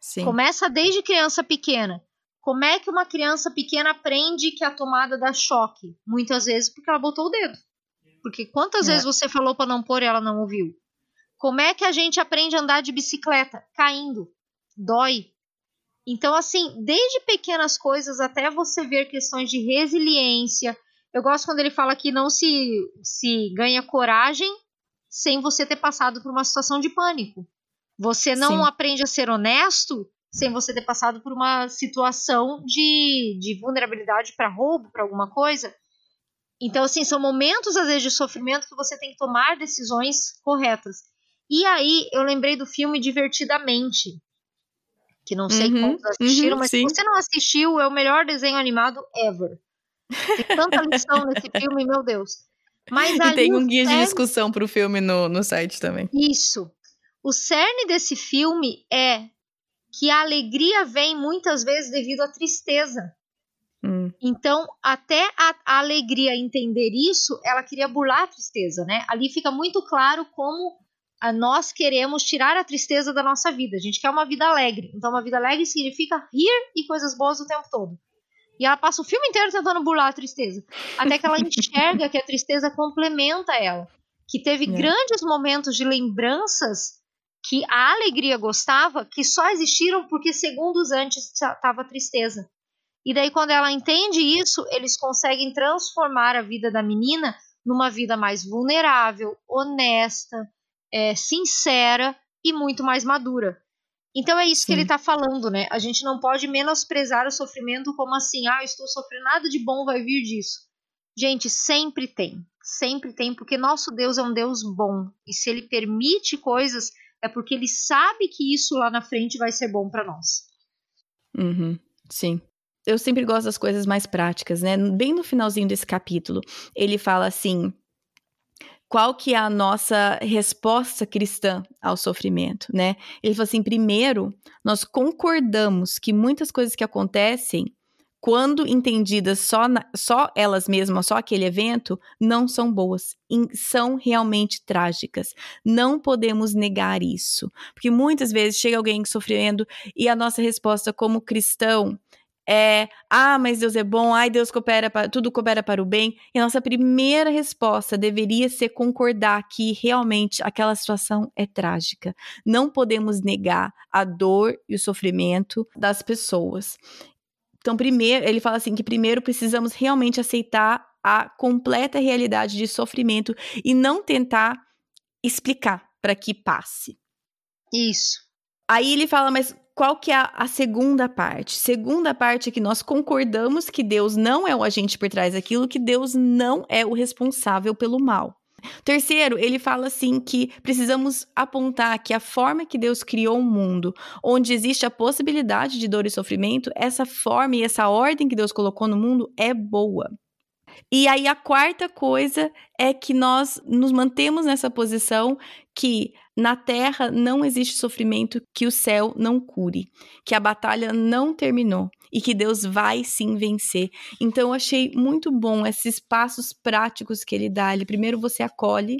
Speaker 2: Sim. Começa desde criança pequena. Como é que uma criança pequena aprende que a tomada dá choque? Muitas vezes porque ela botou o dedo. Porque quantas é. vezes você falou para não pôr e ela não ouviu? Como é que a gente aprende a andar de bicicleta? Caindo. Dói. Então, assim, desde pequenas coisas até você ver questões de resiliência. Eu gosto quando ele fala que não se, se ganha coragem sem você ter passado por uma situação de pânico. Você não Sim. aprende a ser honesto sem você ter passado por uma situação de, de vulnerabilidade para roubo, para alguma coisa. Então, assim, são momentos, às vezes, de sofrimento que você tem que tomar decisões corretas. E aí eu lembrei do filme Divertidamente, que não sei uhum, quantos assistiram, uhum, mas sim. se você não assistiu, é o melhor desenho animado ever. Tem tanta lição nesse filme, meu Deus. Mas
Speaker 3: e tem um guia cerne... de discussão para o filme no, no site também.
Speaker 2: Isso. O cerne desse filme é que a alegria vem muitas vezes devido à tristeza. Hum. Então, até a, a, alegria entender isso, ela queria burlar a tristeza, né? Ali fica muito claro como a nós queremos tirar a tristeza da nossa vida. A gente quer uma vida alegre. Então, uma vida alegre significa rir e coisas boas o tempo todo. E ela passa o filme inteiro tentando burlar a tristeza. Até que ela enxerga que a tristeza complementa ela. Que teve é. grandes momentos de lembranças que a alegria gostava, que só existiram porque segundos antes estava a tristeza. E daí, quando ela entende isso, eles conseguem transformar a vida da menina numa vida mais vulnerável, honesta, é, sincera e muito mais madura. Então é isso Sim. que ele está falando, né? A gente não pode menosprezar o sofrimento como assim, ah, estou sofrendo, nada de bom vai vir disso. Gente, sempre tem, sempre tem, porque nosso Deus é um Deus bom. E se ele permite coisas, é porque ele sabe que isso lá na frente vai ser bom para nós.
Speaker 3: Uhum.
Speaker 1: Sim. Eu sempre gosto das coisas mais práticas, né? Bem no finalzinho desse capítulo, ele fala assim: qual que é a nossa resposta cristã ao sofrimento, né? Ele falou assim: primeiro, nós concordamos que muitas coisas que acontecem quando entendidas só, na, só elas mesmas, só aquele evento, não são boas, são realmente trágicas. Não podemos negar isso. Porque muitas vezes chega alguém sofrendo e a nossa resposta como cristão é, ah, mas Deus é bom, ai, Deus coopera, para, tudo coopera para o bem. E a nossa primeira resposta deveria ser concordar que realmente aquela situação é trágica. Não podemos negar a dor e o sofrimento das pessoas. Então, primeiro, ele fala assim que primeiro precisamos realmente aceitar a completa realidade de sofrimento e não tentar explicar para que passe.
Speaker 2: Isso.
Speaker 1: Aí ele fala, mas qual que é a, segunda parte? Segunda parte é que nós concordamos que Deus não é o agente por trás daquilo, que Deus não é o responsável pelo mal. Terceiro, ele fala assim que precisamos apontar que a forma que Deus criou o um mundo, onde existe a possibilidade de dor e sofrimento, essa forma e essa ordem que Deus colocou no mundo é boa. E aí a quarta coisa é que nós nos mantemos nessa posição que na terra não existe sofrimento que o céu não cure, que a batalha não terminou e que Deus vai sim vencer. Então eu achei muito bom esses passos práticos que ele dá. Ele primeiro você acolhe,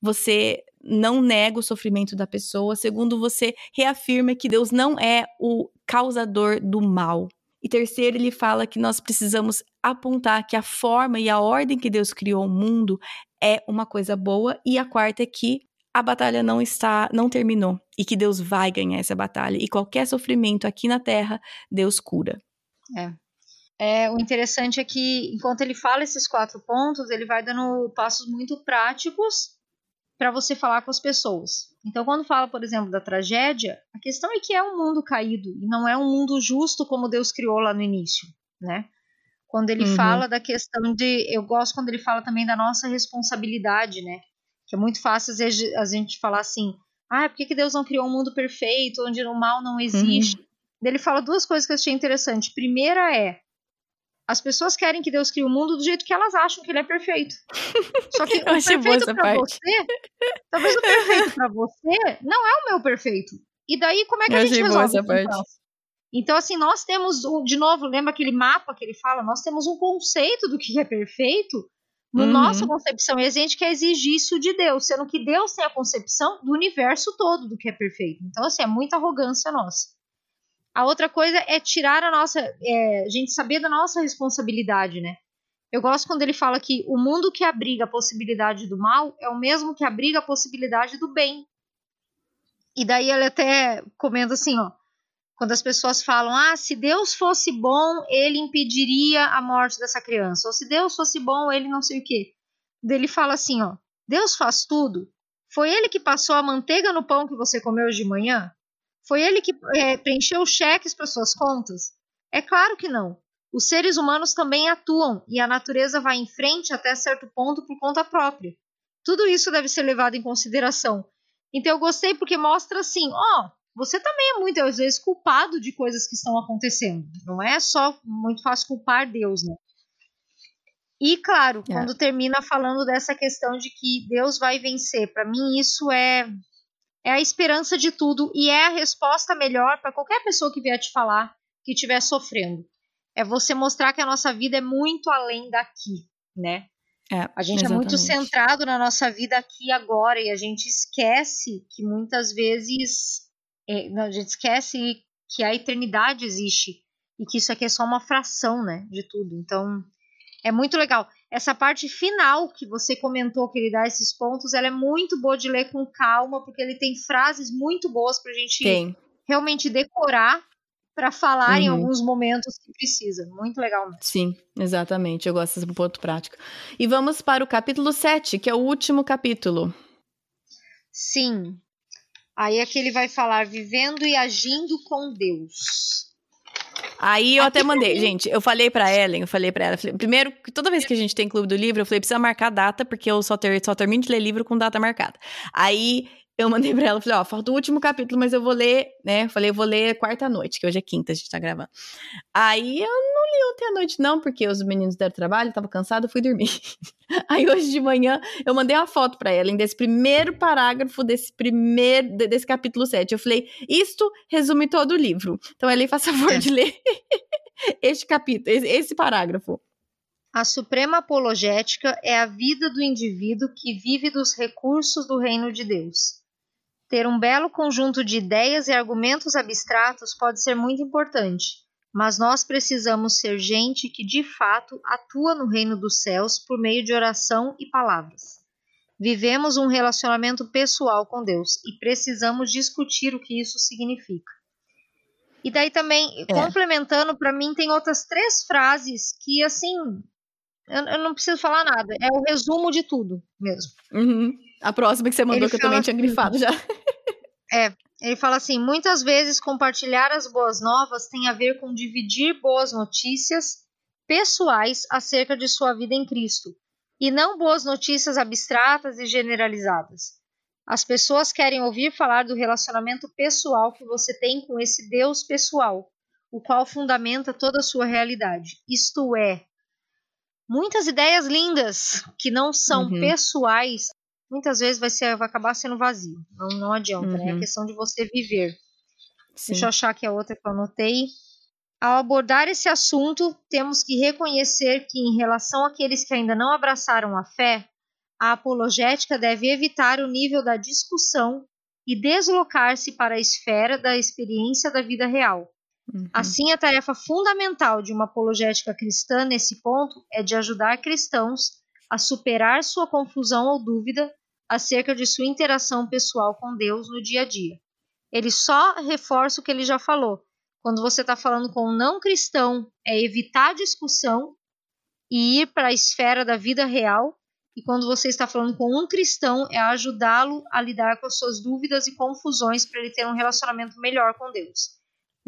Speaker 1: você não nega o sofrimento da pessoa, segundo você reafirma que Deus não é o causador do mal. E terceiro, ele fala que nós precisamos apontar que a forma e a ordem que Deus criou o mundo é uma coisa boa. E a quarta é que a batalha não está, não terminou e que Deus vai ganhar essa batalha. E qualquer sofrimento aqui na terra, Deus cura.
Speaker 2: É. É, o interessante é que, enquanto ele fala esses quatro pontos, ele vai dando passos muito práticos para você falar com as pessoas. Então, quando fala, por exemplo, da tragédia, a questão é que é um mundo caído e não é um mundo justo como Deus criou lá no início, né? Quando ele uhum. fala da questão de, eu gosto quando ele fala também da nossa responsabilidade, né? Que é muito fácil às vezes a gente falar assim, ah, por que, que Deus não criou um mundo perfeito onde o mal não existe? Uhum. Ele fala duas coisas que eu achei interessante. Primeira é, as pessoas querem que Deus crie o mundo do jeito que elas acham que ele é perfeito. Só que o perfeito para você, talvez o perfeito para você não é o meu perfeito. E daí como é que eu a gente resolve essa parte. Então assim, nós temos de novo, lembra aquele mapa que ele fala? Nós temos um conceito do que é perfeito no uhum. nossa concepção e a gente quer exigir isso de Deus, sendo que Deus tem a concepção do universo todo do que é perfeito. Então assim, é muita arrogância nossa. A outra coisa é tirar a nossa. É, a gente saber da nossa responsabilidade, né? Eu gosto quando ele fala que o mundo que abriga a possibilidade do mal é o mesmo que abriga a possibilidade do bem. E daí ele até comenta assim, ó. Quando as pessoas falam, ah, se Deus fosse bom, ele impediria a morte dessa criança. Ou se Deus fosse bom, ele não sei o quê. Ele fala assim, ó. Deus faz tudo. Foi ele que passou a manteiga no pão que você comeu hoje de manhã? Foi ele que é, preencheu cheques para suas contas? É claro que não. Os seres humanos também atuam e a natureza vai em frente até certo ponto por conta própria. Tudo isso deve ser levado em consideração. Então eu gostei porque mostra assim, ó, oh, você também é muitas vezes culpado de coisas que estão acontecendo. Não é só muito fácil culpar Deus, né? E claro, é. quando termina falando dessa questão de que Deus vai vencer, para mim isso é é a esperança de tudo e é a resposta melhor para qualquer pessoa que vier te falar que estiver sofrendo. É você mostrar que a nossa vida é muito além daqui, né? É, a gente exatamente. é muito centrado na nossa vida aqui e agora e a gente esquece que muitas vezes a gente esquece que a eternidade existe e que isso aqui é só uma fração, né, de tudo. Então, é muito legal. Essa parte final que você comentou que ele dá esses pontos, ela é muito boa de ler com calma, porque ele tem frases muito boas pra gente tem. realmente decorar para falar uhum. em alguns momentos que precisa. Muito legal. Mesmo.
Speaker 1: Sim, exatamente. Eu gosto desse ponto prático. E vamos para o capítulo 7, que é o último capítulo.
Speaker 2: Sim. Aí é que ele vai falar vivendo e agindo com Deus.
Speaker 1: Aí eu até mandei, gente, eu falei pra Ellen, eu falei pra ela, falei, primeiro, toda vez que a gente tem clube do livro, eu falei, precisa marcar data, porque eu só, ter, só termino de ler livro com data marcada. Aí eu mandei pra ela, falei, ó, falta o último capítulo, mas eu vou ler, né? Falei, eu vou ler quarta-noite, que hoje é quinta, a gente tá gravando. Aí eu não li ontem à noite, não, porque os meninos deram trabalho, tava cansada, fui dormir. Aí hoje de manhã eu mandei uma foto para ela, desse primeiro parágrafo desse primeiro, desse capítulo 7. Eu falei, isto resume todo o livro. Então, ela faz favor é. de ler este capítulo, esse parágrafo.
Speaker 2: A suprema apologética é a vida do indivíduo que vive dos recursos do reino de Deus. Ter um belo conjunto de ideias e argumentos abstratos pode ser muito importante, mas nós precisamos ser gente que de fato atua no reino dos céus por meio de oração e palavras. Vivemos um relacionamento pessoal com Deus e precisamos discutir o que isso significa. E daí também, é. complementando, para mim tem outras três frases que, assim, eu, eu, não preciso falar nada. É o resumo de tudo mesmo.
Speaker 1: Uhum. A próxima que você mandou, ele que eu também tinha assim, grifado já.
Speaker 2: É, ele fala assim: muitas vezes compartilhar as boas novas tem a ver com dividir boas notícias pessoais acerca de sua vida em Cristo, e não boas notícias abstratas e generalizadas. As pessoas querem ouvir falar do relacionamento pessoal que você tem com esse Deus pessoal, o qual fundamenta toda a sua realidade. Isto é, muitas ideias lindas que não são uhum. pessoais, muitas vezes vai, ser, vai acabar sendo vazio. Não, não adianta, uhum. né? É a uhum. questão de você viver. Sim. Deixa eu achar aqui a outra que eu anotei. Ao abordar esse assunto, temos que reconhecer que, em relação àqueles que ainda não abraçaram a fé, a apologética deve evitar o nível da discussão e deslocar-se para a esfera da experiência da vida real, Uhum. Assim, a tarefa fundamental de uma apologética cristã nesse ponto é de ajudar cristãos a superar sua confusão ou dúvida acerca de sua interação pessoal com Deus no dia a dia. Ele só reforça o que ele já falou. Quando você está falando com um não cristão, é evitar discussão e ir para a esfera da vida real. E quando você está falando com um cristão, é ajudá-lo a lidar com as suas dúvidas e confusões para ele ter um relacionamento melhor com Deus.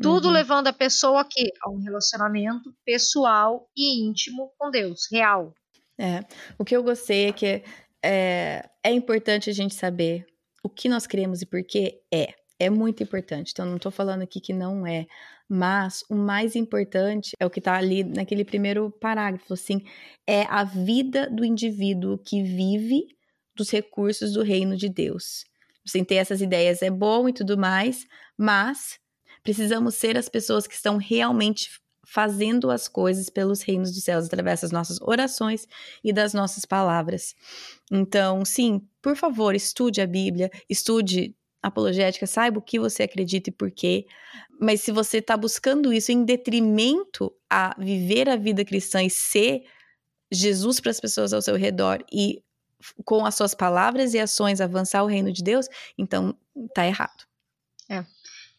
Speaker 2: Tudo uhum. levando a pessoa aqui a um relacionamento pessoal e íntimo com Deus, real.
Speaker 1: É. O que eu gostei é que é, é importante a gente saber o que nós queremos e por que é. É muito importante. Então, não estou falando aqui que não é. Mas o mais importante é o que está ali naquele primeiro parágrafo, assim, é a vida do indivíduo que vive dos recursos do reino de Deus. Sem ter essas ideias é bom e tudo mais, mas Precisamos ser as pessoas que estão realmente fazendo as coisas pelos reinos dos céus através das nossas orações e das nossas palavras. Então, sim, por favor, estude a Bíblia, estude apologética, saiba o que você acredita e por quê. Mas se você está buscando isso em detrimento a viver a vida cristã e ser Jesus para as pessoas ao seu redor e com as suas palavras e ações avançar o reino de Deus, então tá errado.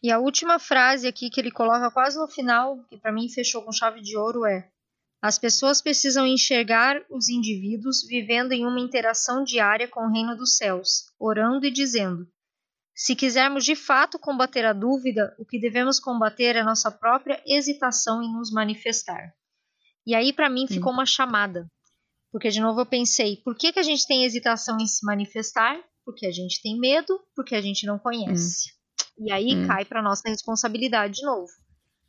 Speaker 2: E a última frase aqui que ele coloca quase no final, que para mim fechou com chave de ouro, é: As pessoas precisam enxergar os indivíduos vivendo em uma interação diária com o reino dos céus, orando e dizendo: Se quisermos de fato combater a dúvida, o que devemos combater é nossa própria hesitação em nos manifestar. E aí para mim ficou uma chamada. Porque de novo eu pensei, por que, que a gente tem hesitação em se manifestar? Porque a gente tem medo, porque a gente não conhece. Hum. E aí hum. cai para nossa responsabilidade de novo.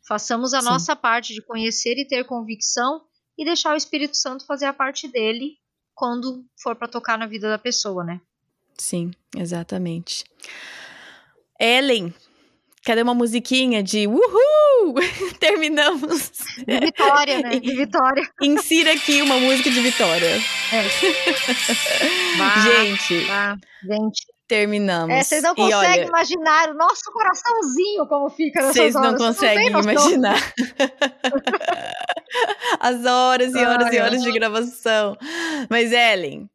Speaker 2: Façamos a Sim. nossa parte de conhecer e ter convicção e deixar o Espírito Santo fazer a parte dele quando for para tocar na vida da pessoa, né?
Speaker 1: Sim, exatamente. Ellen, cadê uma musiquinha de uhul? Terminamos.
Speaker 2: De vitória, né? De vitória.
Speaker 1: Insira aqui uma música de vitória. É. gente.
Speaker 2: Gente,
Speaker 1: terminamos. É,
Speaker 2: vocês não conseguem olha, imaginar o nosso coraçãozinho como fica nessas
Speaker 1: Vocês não conseguem não imaginar. As horas e horas Ai, e horas de gravação. Mas, Ellen,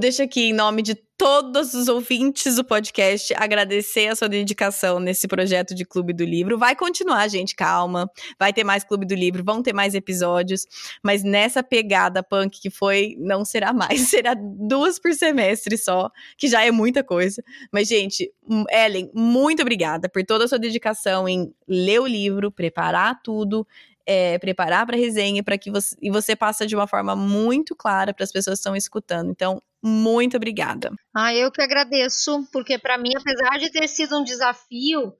Speaker 1: deixa aqui em nome de todos os ouvintes do podcast agradecer a sua dedicação nesse projeto de Clube do Livro. Vai continuar, gente, calma. Vai ter mais Clube do Livro, vão ter mais episódios, mas nessa pegada punk que foi, não será mais, será duas por semestre só, que já é muita coisa. Mas, gente, Ellen, muito obrigada por toda a sua dedicação em ler o livro, preparar tudo, é, preparar para resenha para que você e você passa de uma forma muito clara para as pessoas que estão escutando. Então, muito obrigada.
Speaker 2: Ah, eu que agradeço, porque para mim, apesar de ter sido um desafio,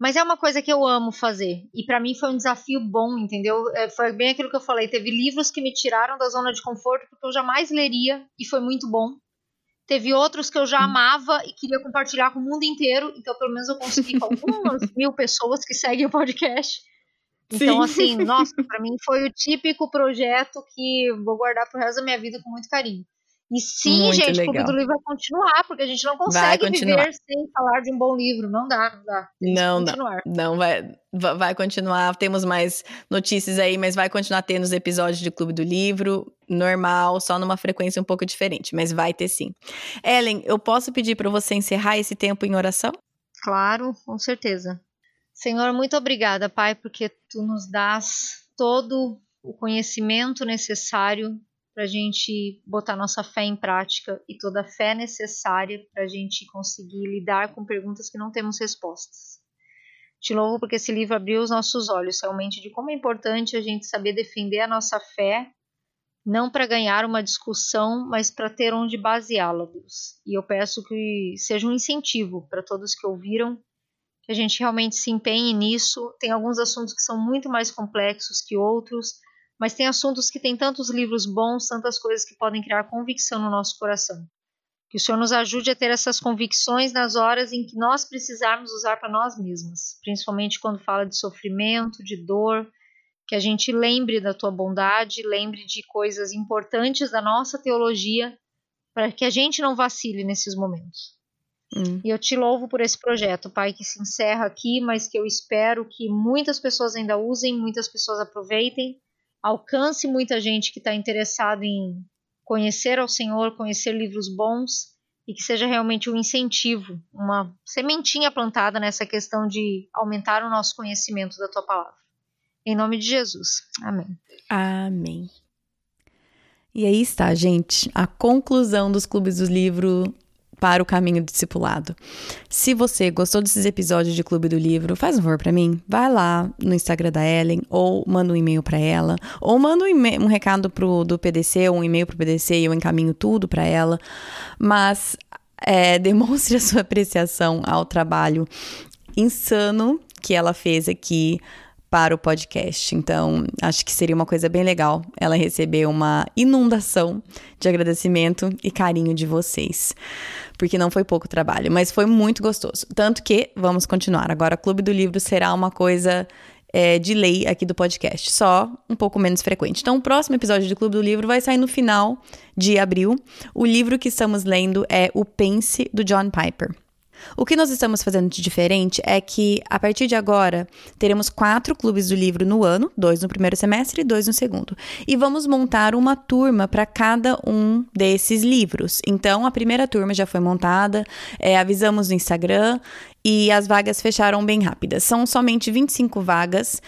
Speaker 2: mas é uma coisa que eu amo fazer. E para mim foi um desafio bom, entendeu? É, foi bem aquilo que eu falei. Teve livros que me tiraram da zona de conforto porque eu jamais leria e foi muito bom. Teve outros que eu já amava e queria compartilhar com o mundo inteiro, então pelo menos eu consegui com algumas mil pessoas que seguem o podcast. Então, Sim. assim, nossa, para mim foi o típico projeto que vou guardar pro resto da minha vida com muito carinho. E sim, Muito gente, legal. o Clube do Livro vai continuar, porque a gente não consegue viver sem falar de um bom livro. Não dá, não dá.
Speaker 1: não, não, não, vai, vai continuar. Temos mais notícias aí, mas vai continuar tendo os episódios de Clube do Livro, normal, só numa frequência um pouco diferente, mas vai ter sim. Ellen, eu posso pedir para você encerrar esse tempo em oração?
Speaker 2: Claro, com certeza. Senhor, muito obrigada, Pai, porque tu nos dás todo o conhecimento necessário para a gente botar nossa fé em prática e toda a fé necessária para a gente conseguir lidar com perguntas que não temos respostas. Te louvo porque esse livro abriu os nossos olhos realmente de como é importante a gente saber defender a nossa fé, não para ganhar uma discussão, mas para ter onde baseá-la. E eu peço que seja um incentivo para todos que ouviram, que a gente realmente se empenhe nisso. Tem alguns assuntos que são muito mais complexos que outros mas tem assuntos que têm tantos livros bons, tantas coisas que podem criar convicção no nosso coração. Que o Senhor nos ajude a ter essas convicções nas horas em que nós precisarmos usar para nós mesmas, principalmente quando fala de sofrimento, de dor, que a gente lembre da tua bondade, lembre de coisas importantes da nossa teologia, para que a gente não vacile nesses momentos. Hum. E eu te louvo por esse projeto, Pai, que se encerra aqui, mas que eu espero que muitas pessoas ainda usem, muitas pessoas aproveitem alcance muita gente que está interessado em conhecer ao Senhor, conhecer livros bons e que seja realmente um incentivo, uma sementinha plantada nessa questão de aumentar o nosso conhecimento da tua palavra. Em nome de Jesus. Amém.
Speaker 1: Amém. E aí está, gente, a conclusão dos clubes do livro para o caminho do discipulado. Se você gostou desses episódios de Clube do Livro, faz um favor para mim, vai lá no Instagram da Ellen ou manda um e-mail para ela, ou manda um, um recado pro, do PDC, ou um e-mail pro PDC e eu encaminho tudo para ela. Mas é, demonstre a sua apreciação ao trabalho insano que ela fez aqui para o podcast. Então, acho que seria uma coisa bem legal ela receber uma inundação de agradecimento e carinho de vocês. Porque não foi pouco trabalho, mas foi muito gostoso. Tanto que vamos continuar. Agora, Clube do Livro será uma coisa é, de lei aqui do podcast, só um pouco menos frequente. Então, o próximo episódio do Clube do Livro vai sair no final de abril. O livro que estamos lendo é O Pense, do John Piper. O que nós estamos fazendo de diferente é que, a partir de agora, teremos quatro clubes do livro no ano, dois no primeiro semestre e dois no segundo. E vamos montar uma turma para cada um desses livros. Então, a primeira turma já foi montada, é, avisamos no Instagram e as vagas fecharam bem rápidas. São somente 25 vagas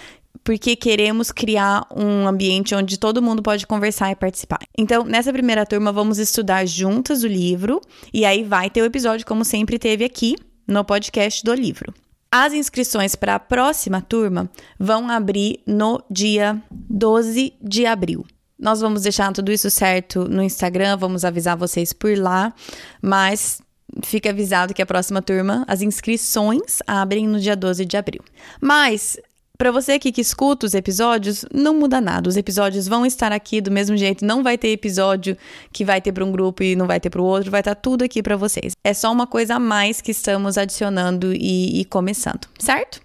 Speaker 1: porque queremos criar um ambiente onde todo mundo pode conversar e participar. Então, nessa primeira turma, vamos estudar juntas o livro e aí vai ter o episódio, como sempre teve aqui no podcast do livro. As inscrições para a próxima turma vão abrir no dia 12 de abril. Nós vamos deixar tudo isso certo no Instagram, vamos avisar vocês por lá, mas fica avisado que a próxima turma, as inscrições abrem no dia 12 de abril. Mas para você aqui que escuta os episódios, não muda nada. Os episódios vão estar aqui do mesmo jeito. Não vai ter episódio que vai ter para um grupo e não vai ter para o outro. Vai estar tá tudo aqui para vocês. É só uma coisa a mais que estamos adicionando e, e começando, certo?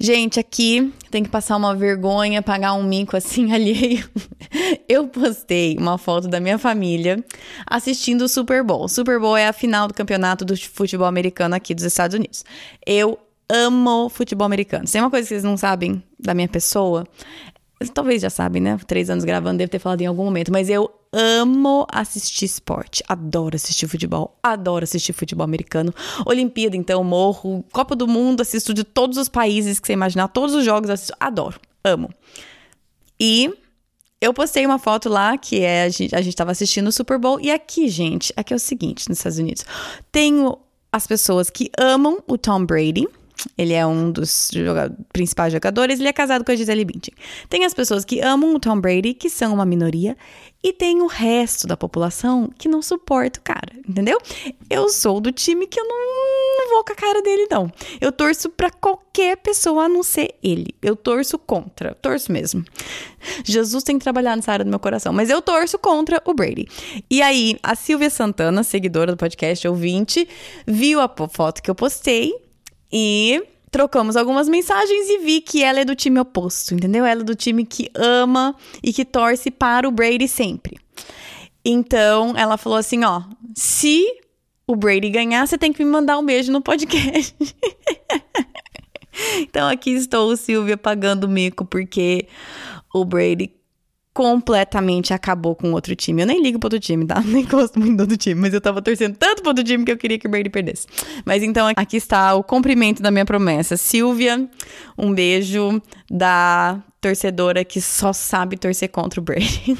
Speaker 1: Gente, aqui tem que passar uma vergonha, pagar um mico assim alheio. Eu postei uma foto da minha família assistindo o Super Bowl. O Super Bowl é a final do campeonato do futebol americano aqui dos Estados Unidos. Eu amo futebol americano. Se tem uma coisa que vocês não sabem da minha pessoa, talvez já sabem, né? Três anos gravando, devo ter falado em algum momento, mas eu amo assistir esporte. Adoro assistir futebol. Adoro assistir futebol americano. Olimpíada, então, morro. Copa do Mundo, assisto de todos os países que você imaginar. Todos os jogos assisto. Adoro. Amo. E eu postei uma foto lá que é a gente, a gente tava assistindo o Super Bowl. E aqui, gente, aqui é o seguinte, nos Estados Unidos. Tenho as pessoas que amam o Tom Brady Ele é um dos joga principais jogadores, ele é casado com a Gisele Bündchen. Tem as pessoas que amam o Tom Brady, que são uma minoria, e tem o resto da população que não suporta o cara, entendeu? Eu sou do time que eu não, vou com a cara dele, não. Eu torço para qualquer pessoa a não ser ele. Eu torço contra, torço mesmo. Jesus tem que trabalhar nessa área do meu coração, mas eu torço contra o Brady. E aí, a Silvia Santana, seguidora do podcast ouvinte, viu a foto que eu postei e trocamos algumas mensagens e vi que ela é do time oposto, entendeu? Ela é do time que ama e que torce para o Brady sempre. Então, ela falou assim, ó, se o Brady ganhar, você tem que me mandar um beijo no podcast. então, aqui estou, Silvia, pagando mico porque o Brady completamente acabou com outro time. Eu nem ligo pro outro time, tá? Nem gosto muito do outro time, mas eu tava torcendo tanto pro outro time que eu queria que o Brady perdesse. Mas então aqui está o cumprimento da minha promessa. Silvia, um beijo da torcedora que só sabe torcer contra o Brady.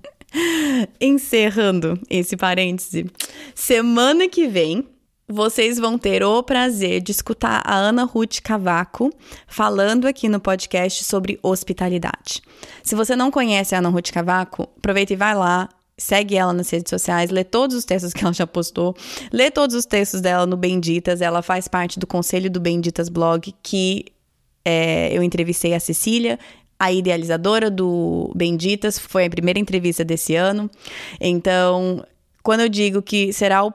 Speaker 1: Encerrando esse parêntese. Semana que vem vocês vão ter o prazer de escutar a Ana Ruth Cavaco falando aqui no podcast sobre hospitalidade. Se você não conhece a Ana Ruth Cavaco, aproveita e vai lá, segue ela nas redes sociais, lê todos os textos que ela já postou, lê todos os textos dela no Benditas. Ela faz parte do conselho do Benditas Blog, que é, eu entrevistei a Cecília. A idealizadora do Benditas foi a primeira entrevista desse ano. Então, quando eu digo que será o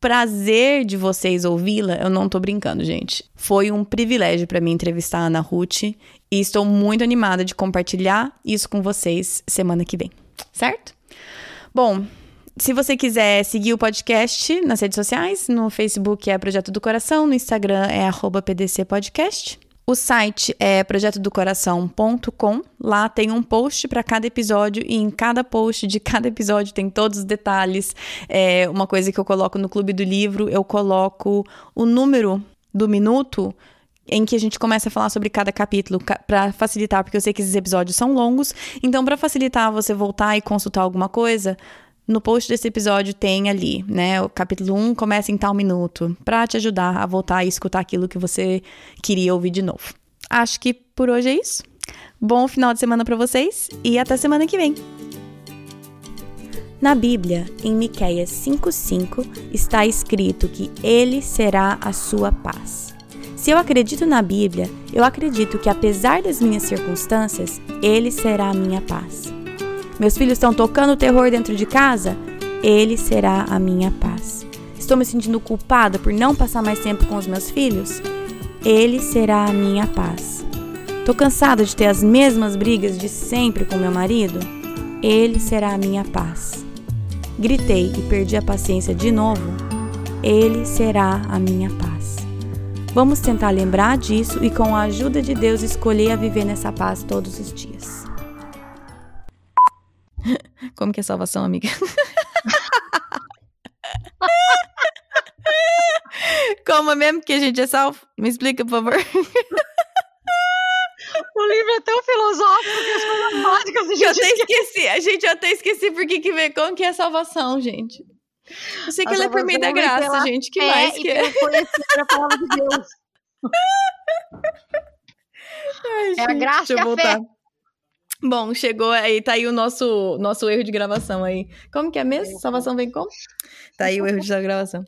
Speaker 1: prazer de vocês ouvi-la, eu não tô brincando, gente. Foi um privilégio para mim entrevistar a Ana Ruth e estou muito animada de compartilhar isso com vocês semana que vem, certo? Bom, se você quiser seguir o podcast nas redes sociais, no Facebook é Projeto do Coração, no Instagram é @pdcpodcast. O site é projetodocoração.com. Lá tem um post para cada episódio e em cada post de cada episódio tem todos os detalhes. É uma coisa que eu coloco no Clube do Livro, eu coloco o número do minuto em que a gente começa a falar sobre cada capítulo para facilitar, porque eu sei que esses episódios são longos. Então, para facilitar você voltar e consultar alguma coisa, no post desse episódio tem ali, né? O capítulo 1 começa em tal minuto, para te ajudar a voltar e escutar aquilo que você queria ouvir de novo. Acho que por hoje é isso. Bom final de semana para vocês e até semana que vem.
Speaker 3: Na Bíblia, em Miqueias 5:5, está escrito que ele será a sua paz. Se eu acredito na Bíblia, eu acredito que apesar das minhas circunstâncias, ele será a minha paz. Meus filhos estão tocando terror dentro de casa? Ele será a minha paz. Estou me sentindo culpada por não passar mais tempo com os meus filhos? Ele será a minha paz. Estou cansada de ter as mesmas brigas de sempre com meu marido? Ele será a minha paz. Gritei e perdi a paciência de novo? Ele será a minha paz. Vamos tentar lembrar disso e, com a ajuda de Deus, escolher a viver nessa paz todos os dias.
Speaker 1: Como que é salvação, amiga? Como mesmo que a gente é salvo? Me explica, por favor.
Speaker 2: O livro é tão filosófico que as coisas básicas a gente
Speaker 1: eu até esqueci. A gente até esqueci por que que como que é salvação, gente. Eu sei que ela é por meio da graça, gente. Que mais que é?
Speaker 2: a palavra de Deus.
Speaker 1: Ai,
Speaker 2: é
Speaker 1: gente,
Speaker 2: a graça e a fé.
Speaker 1: Bom, chegou aí, tá aí o nosso, nosso erro de gravação aí. Como que é mesmo? Salvação vem como? Tá aí o erro de gravação.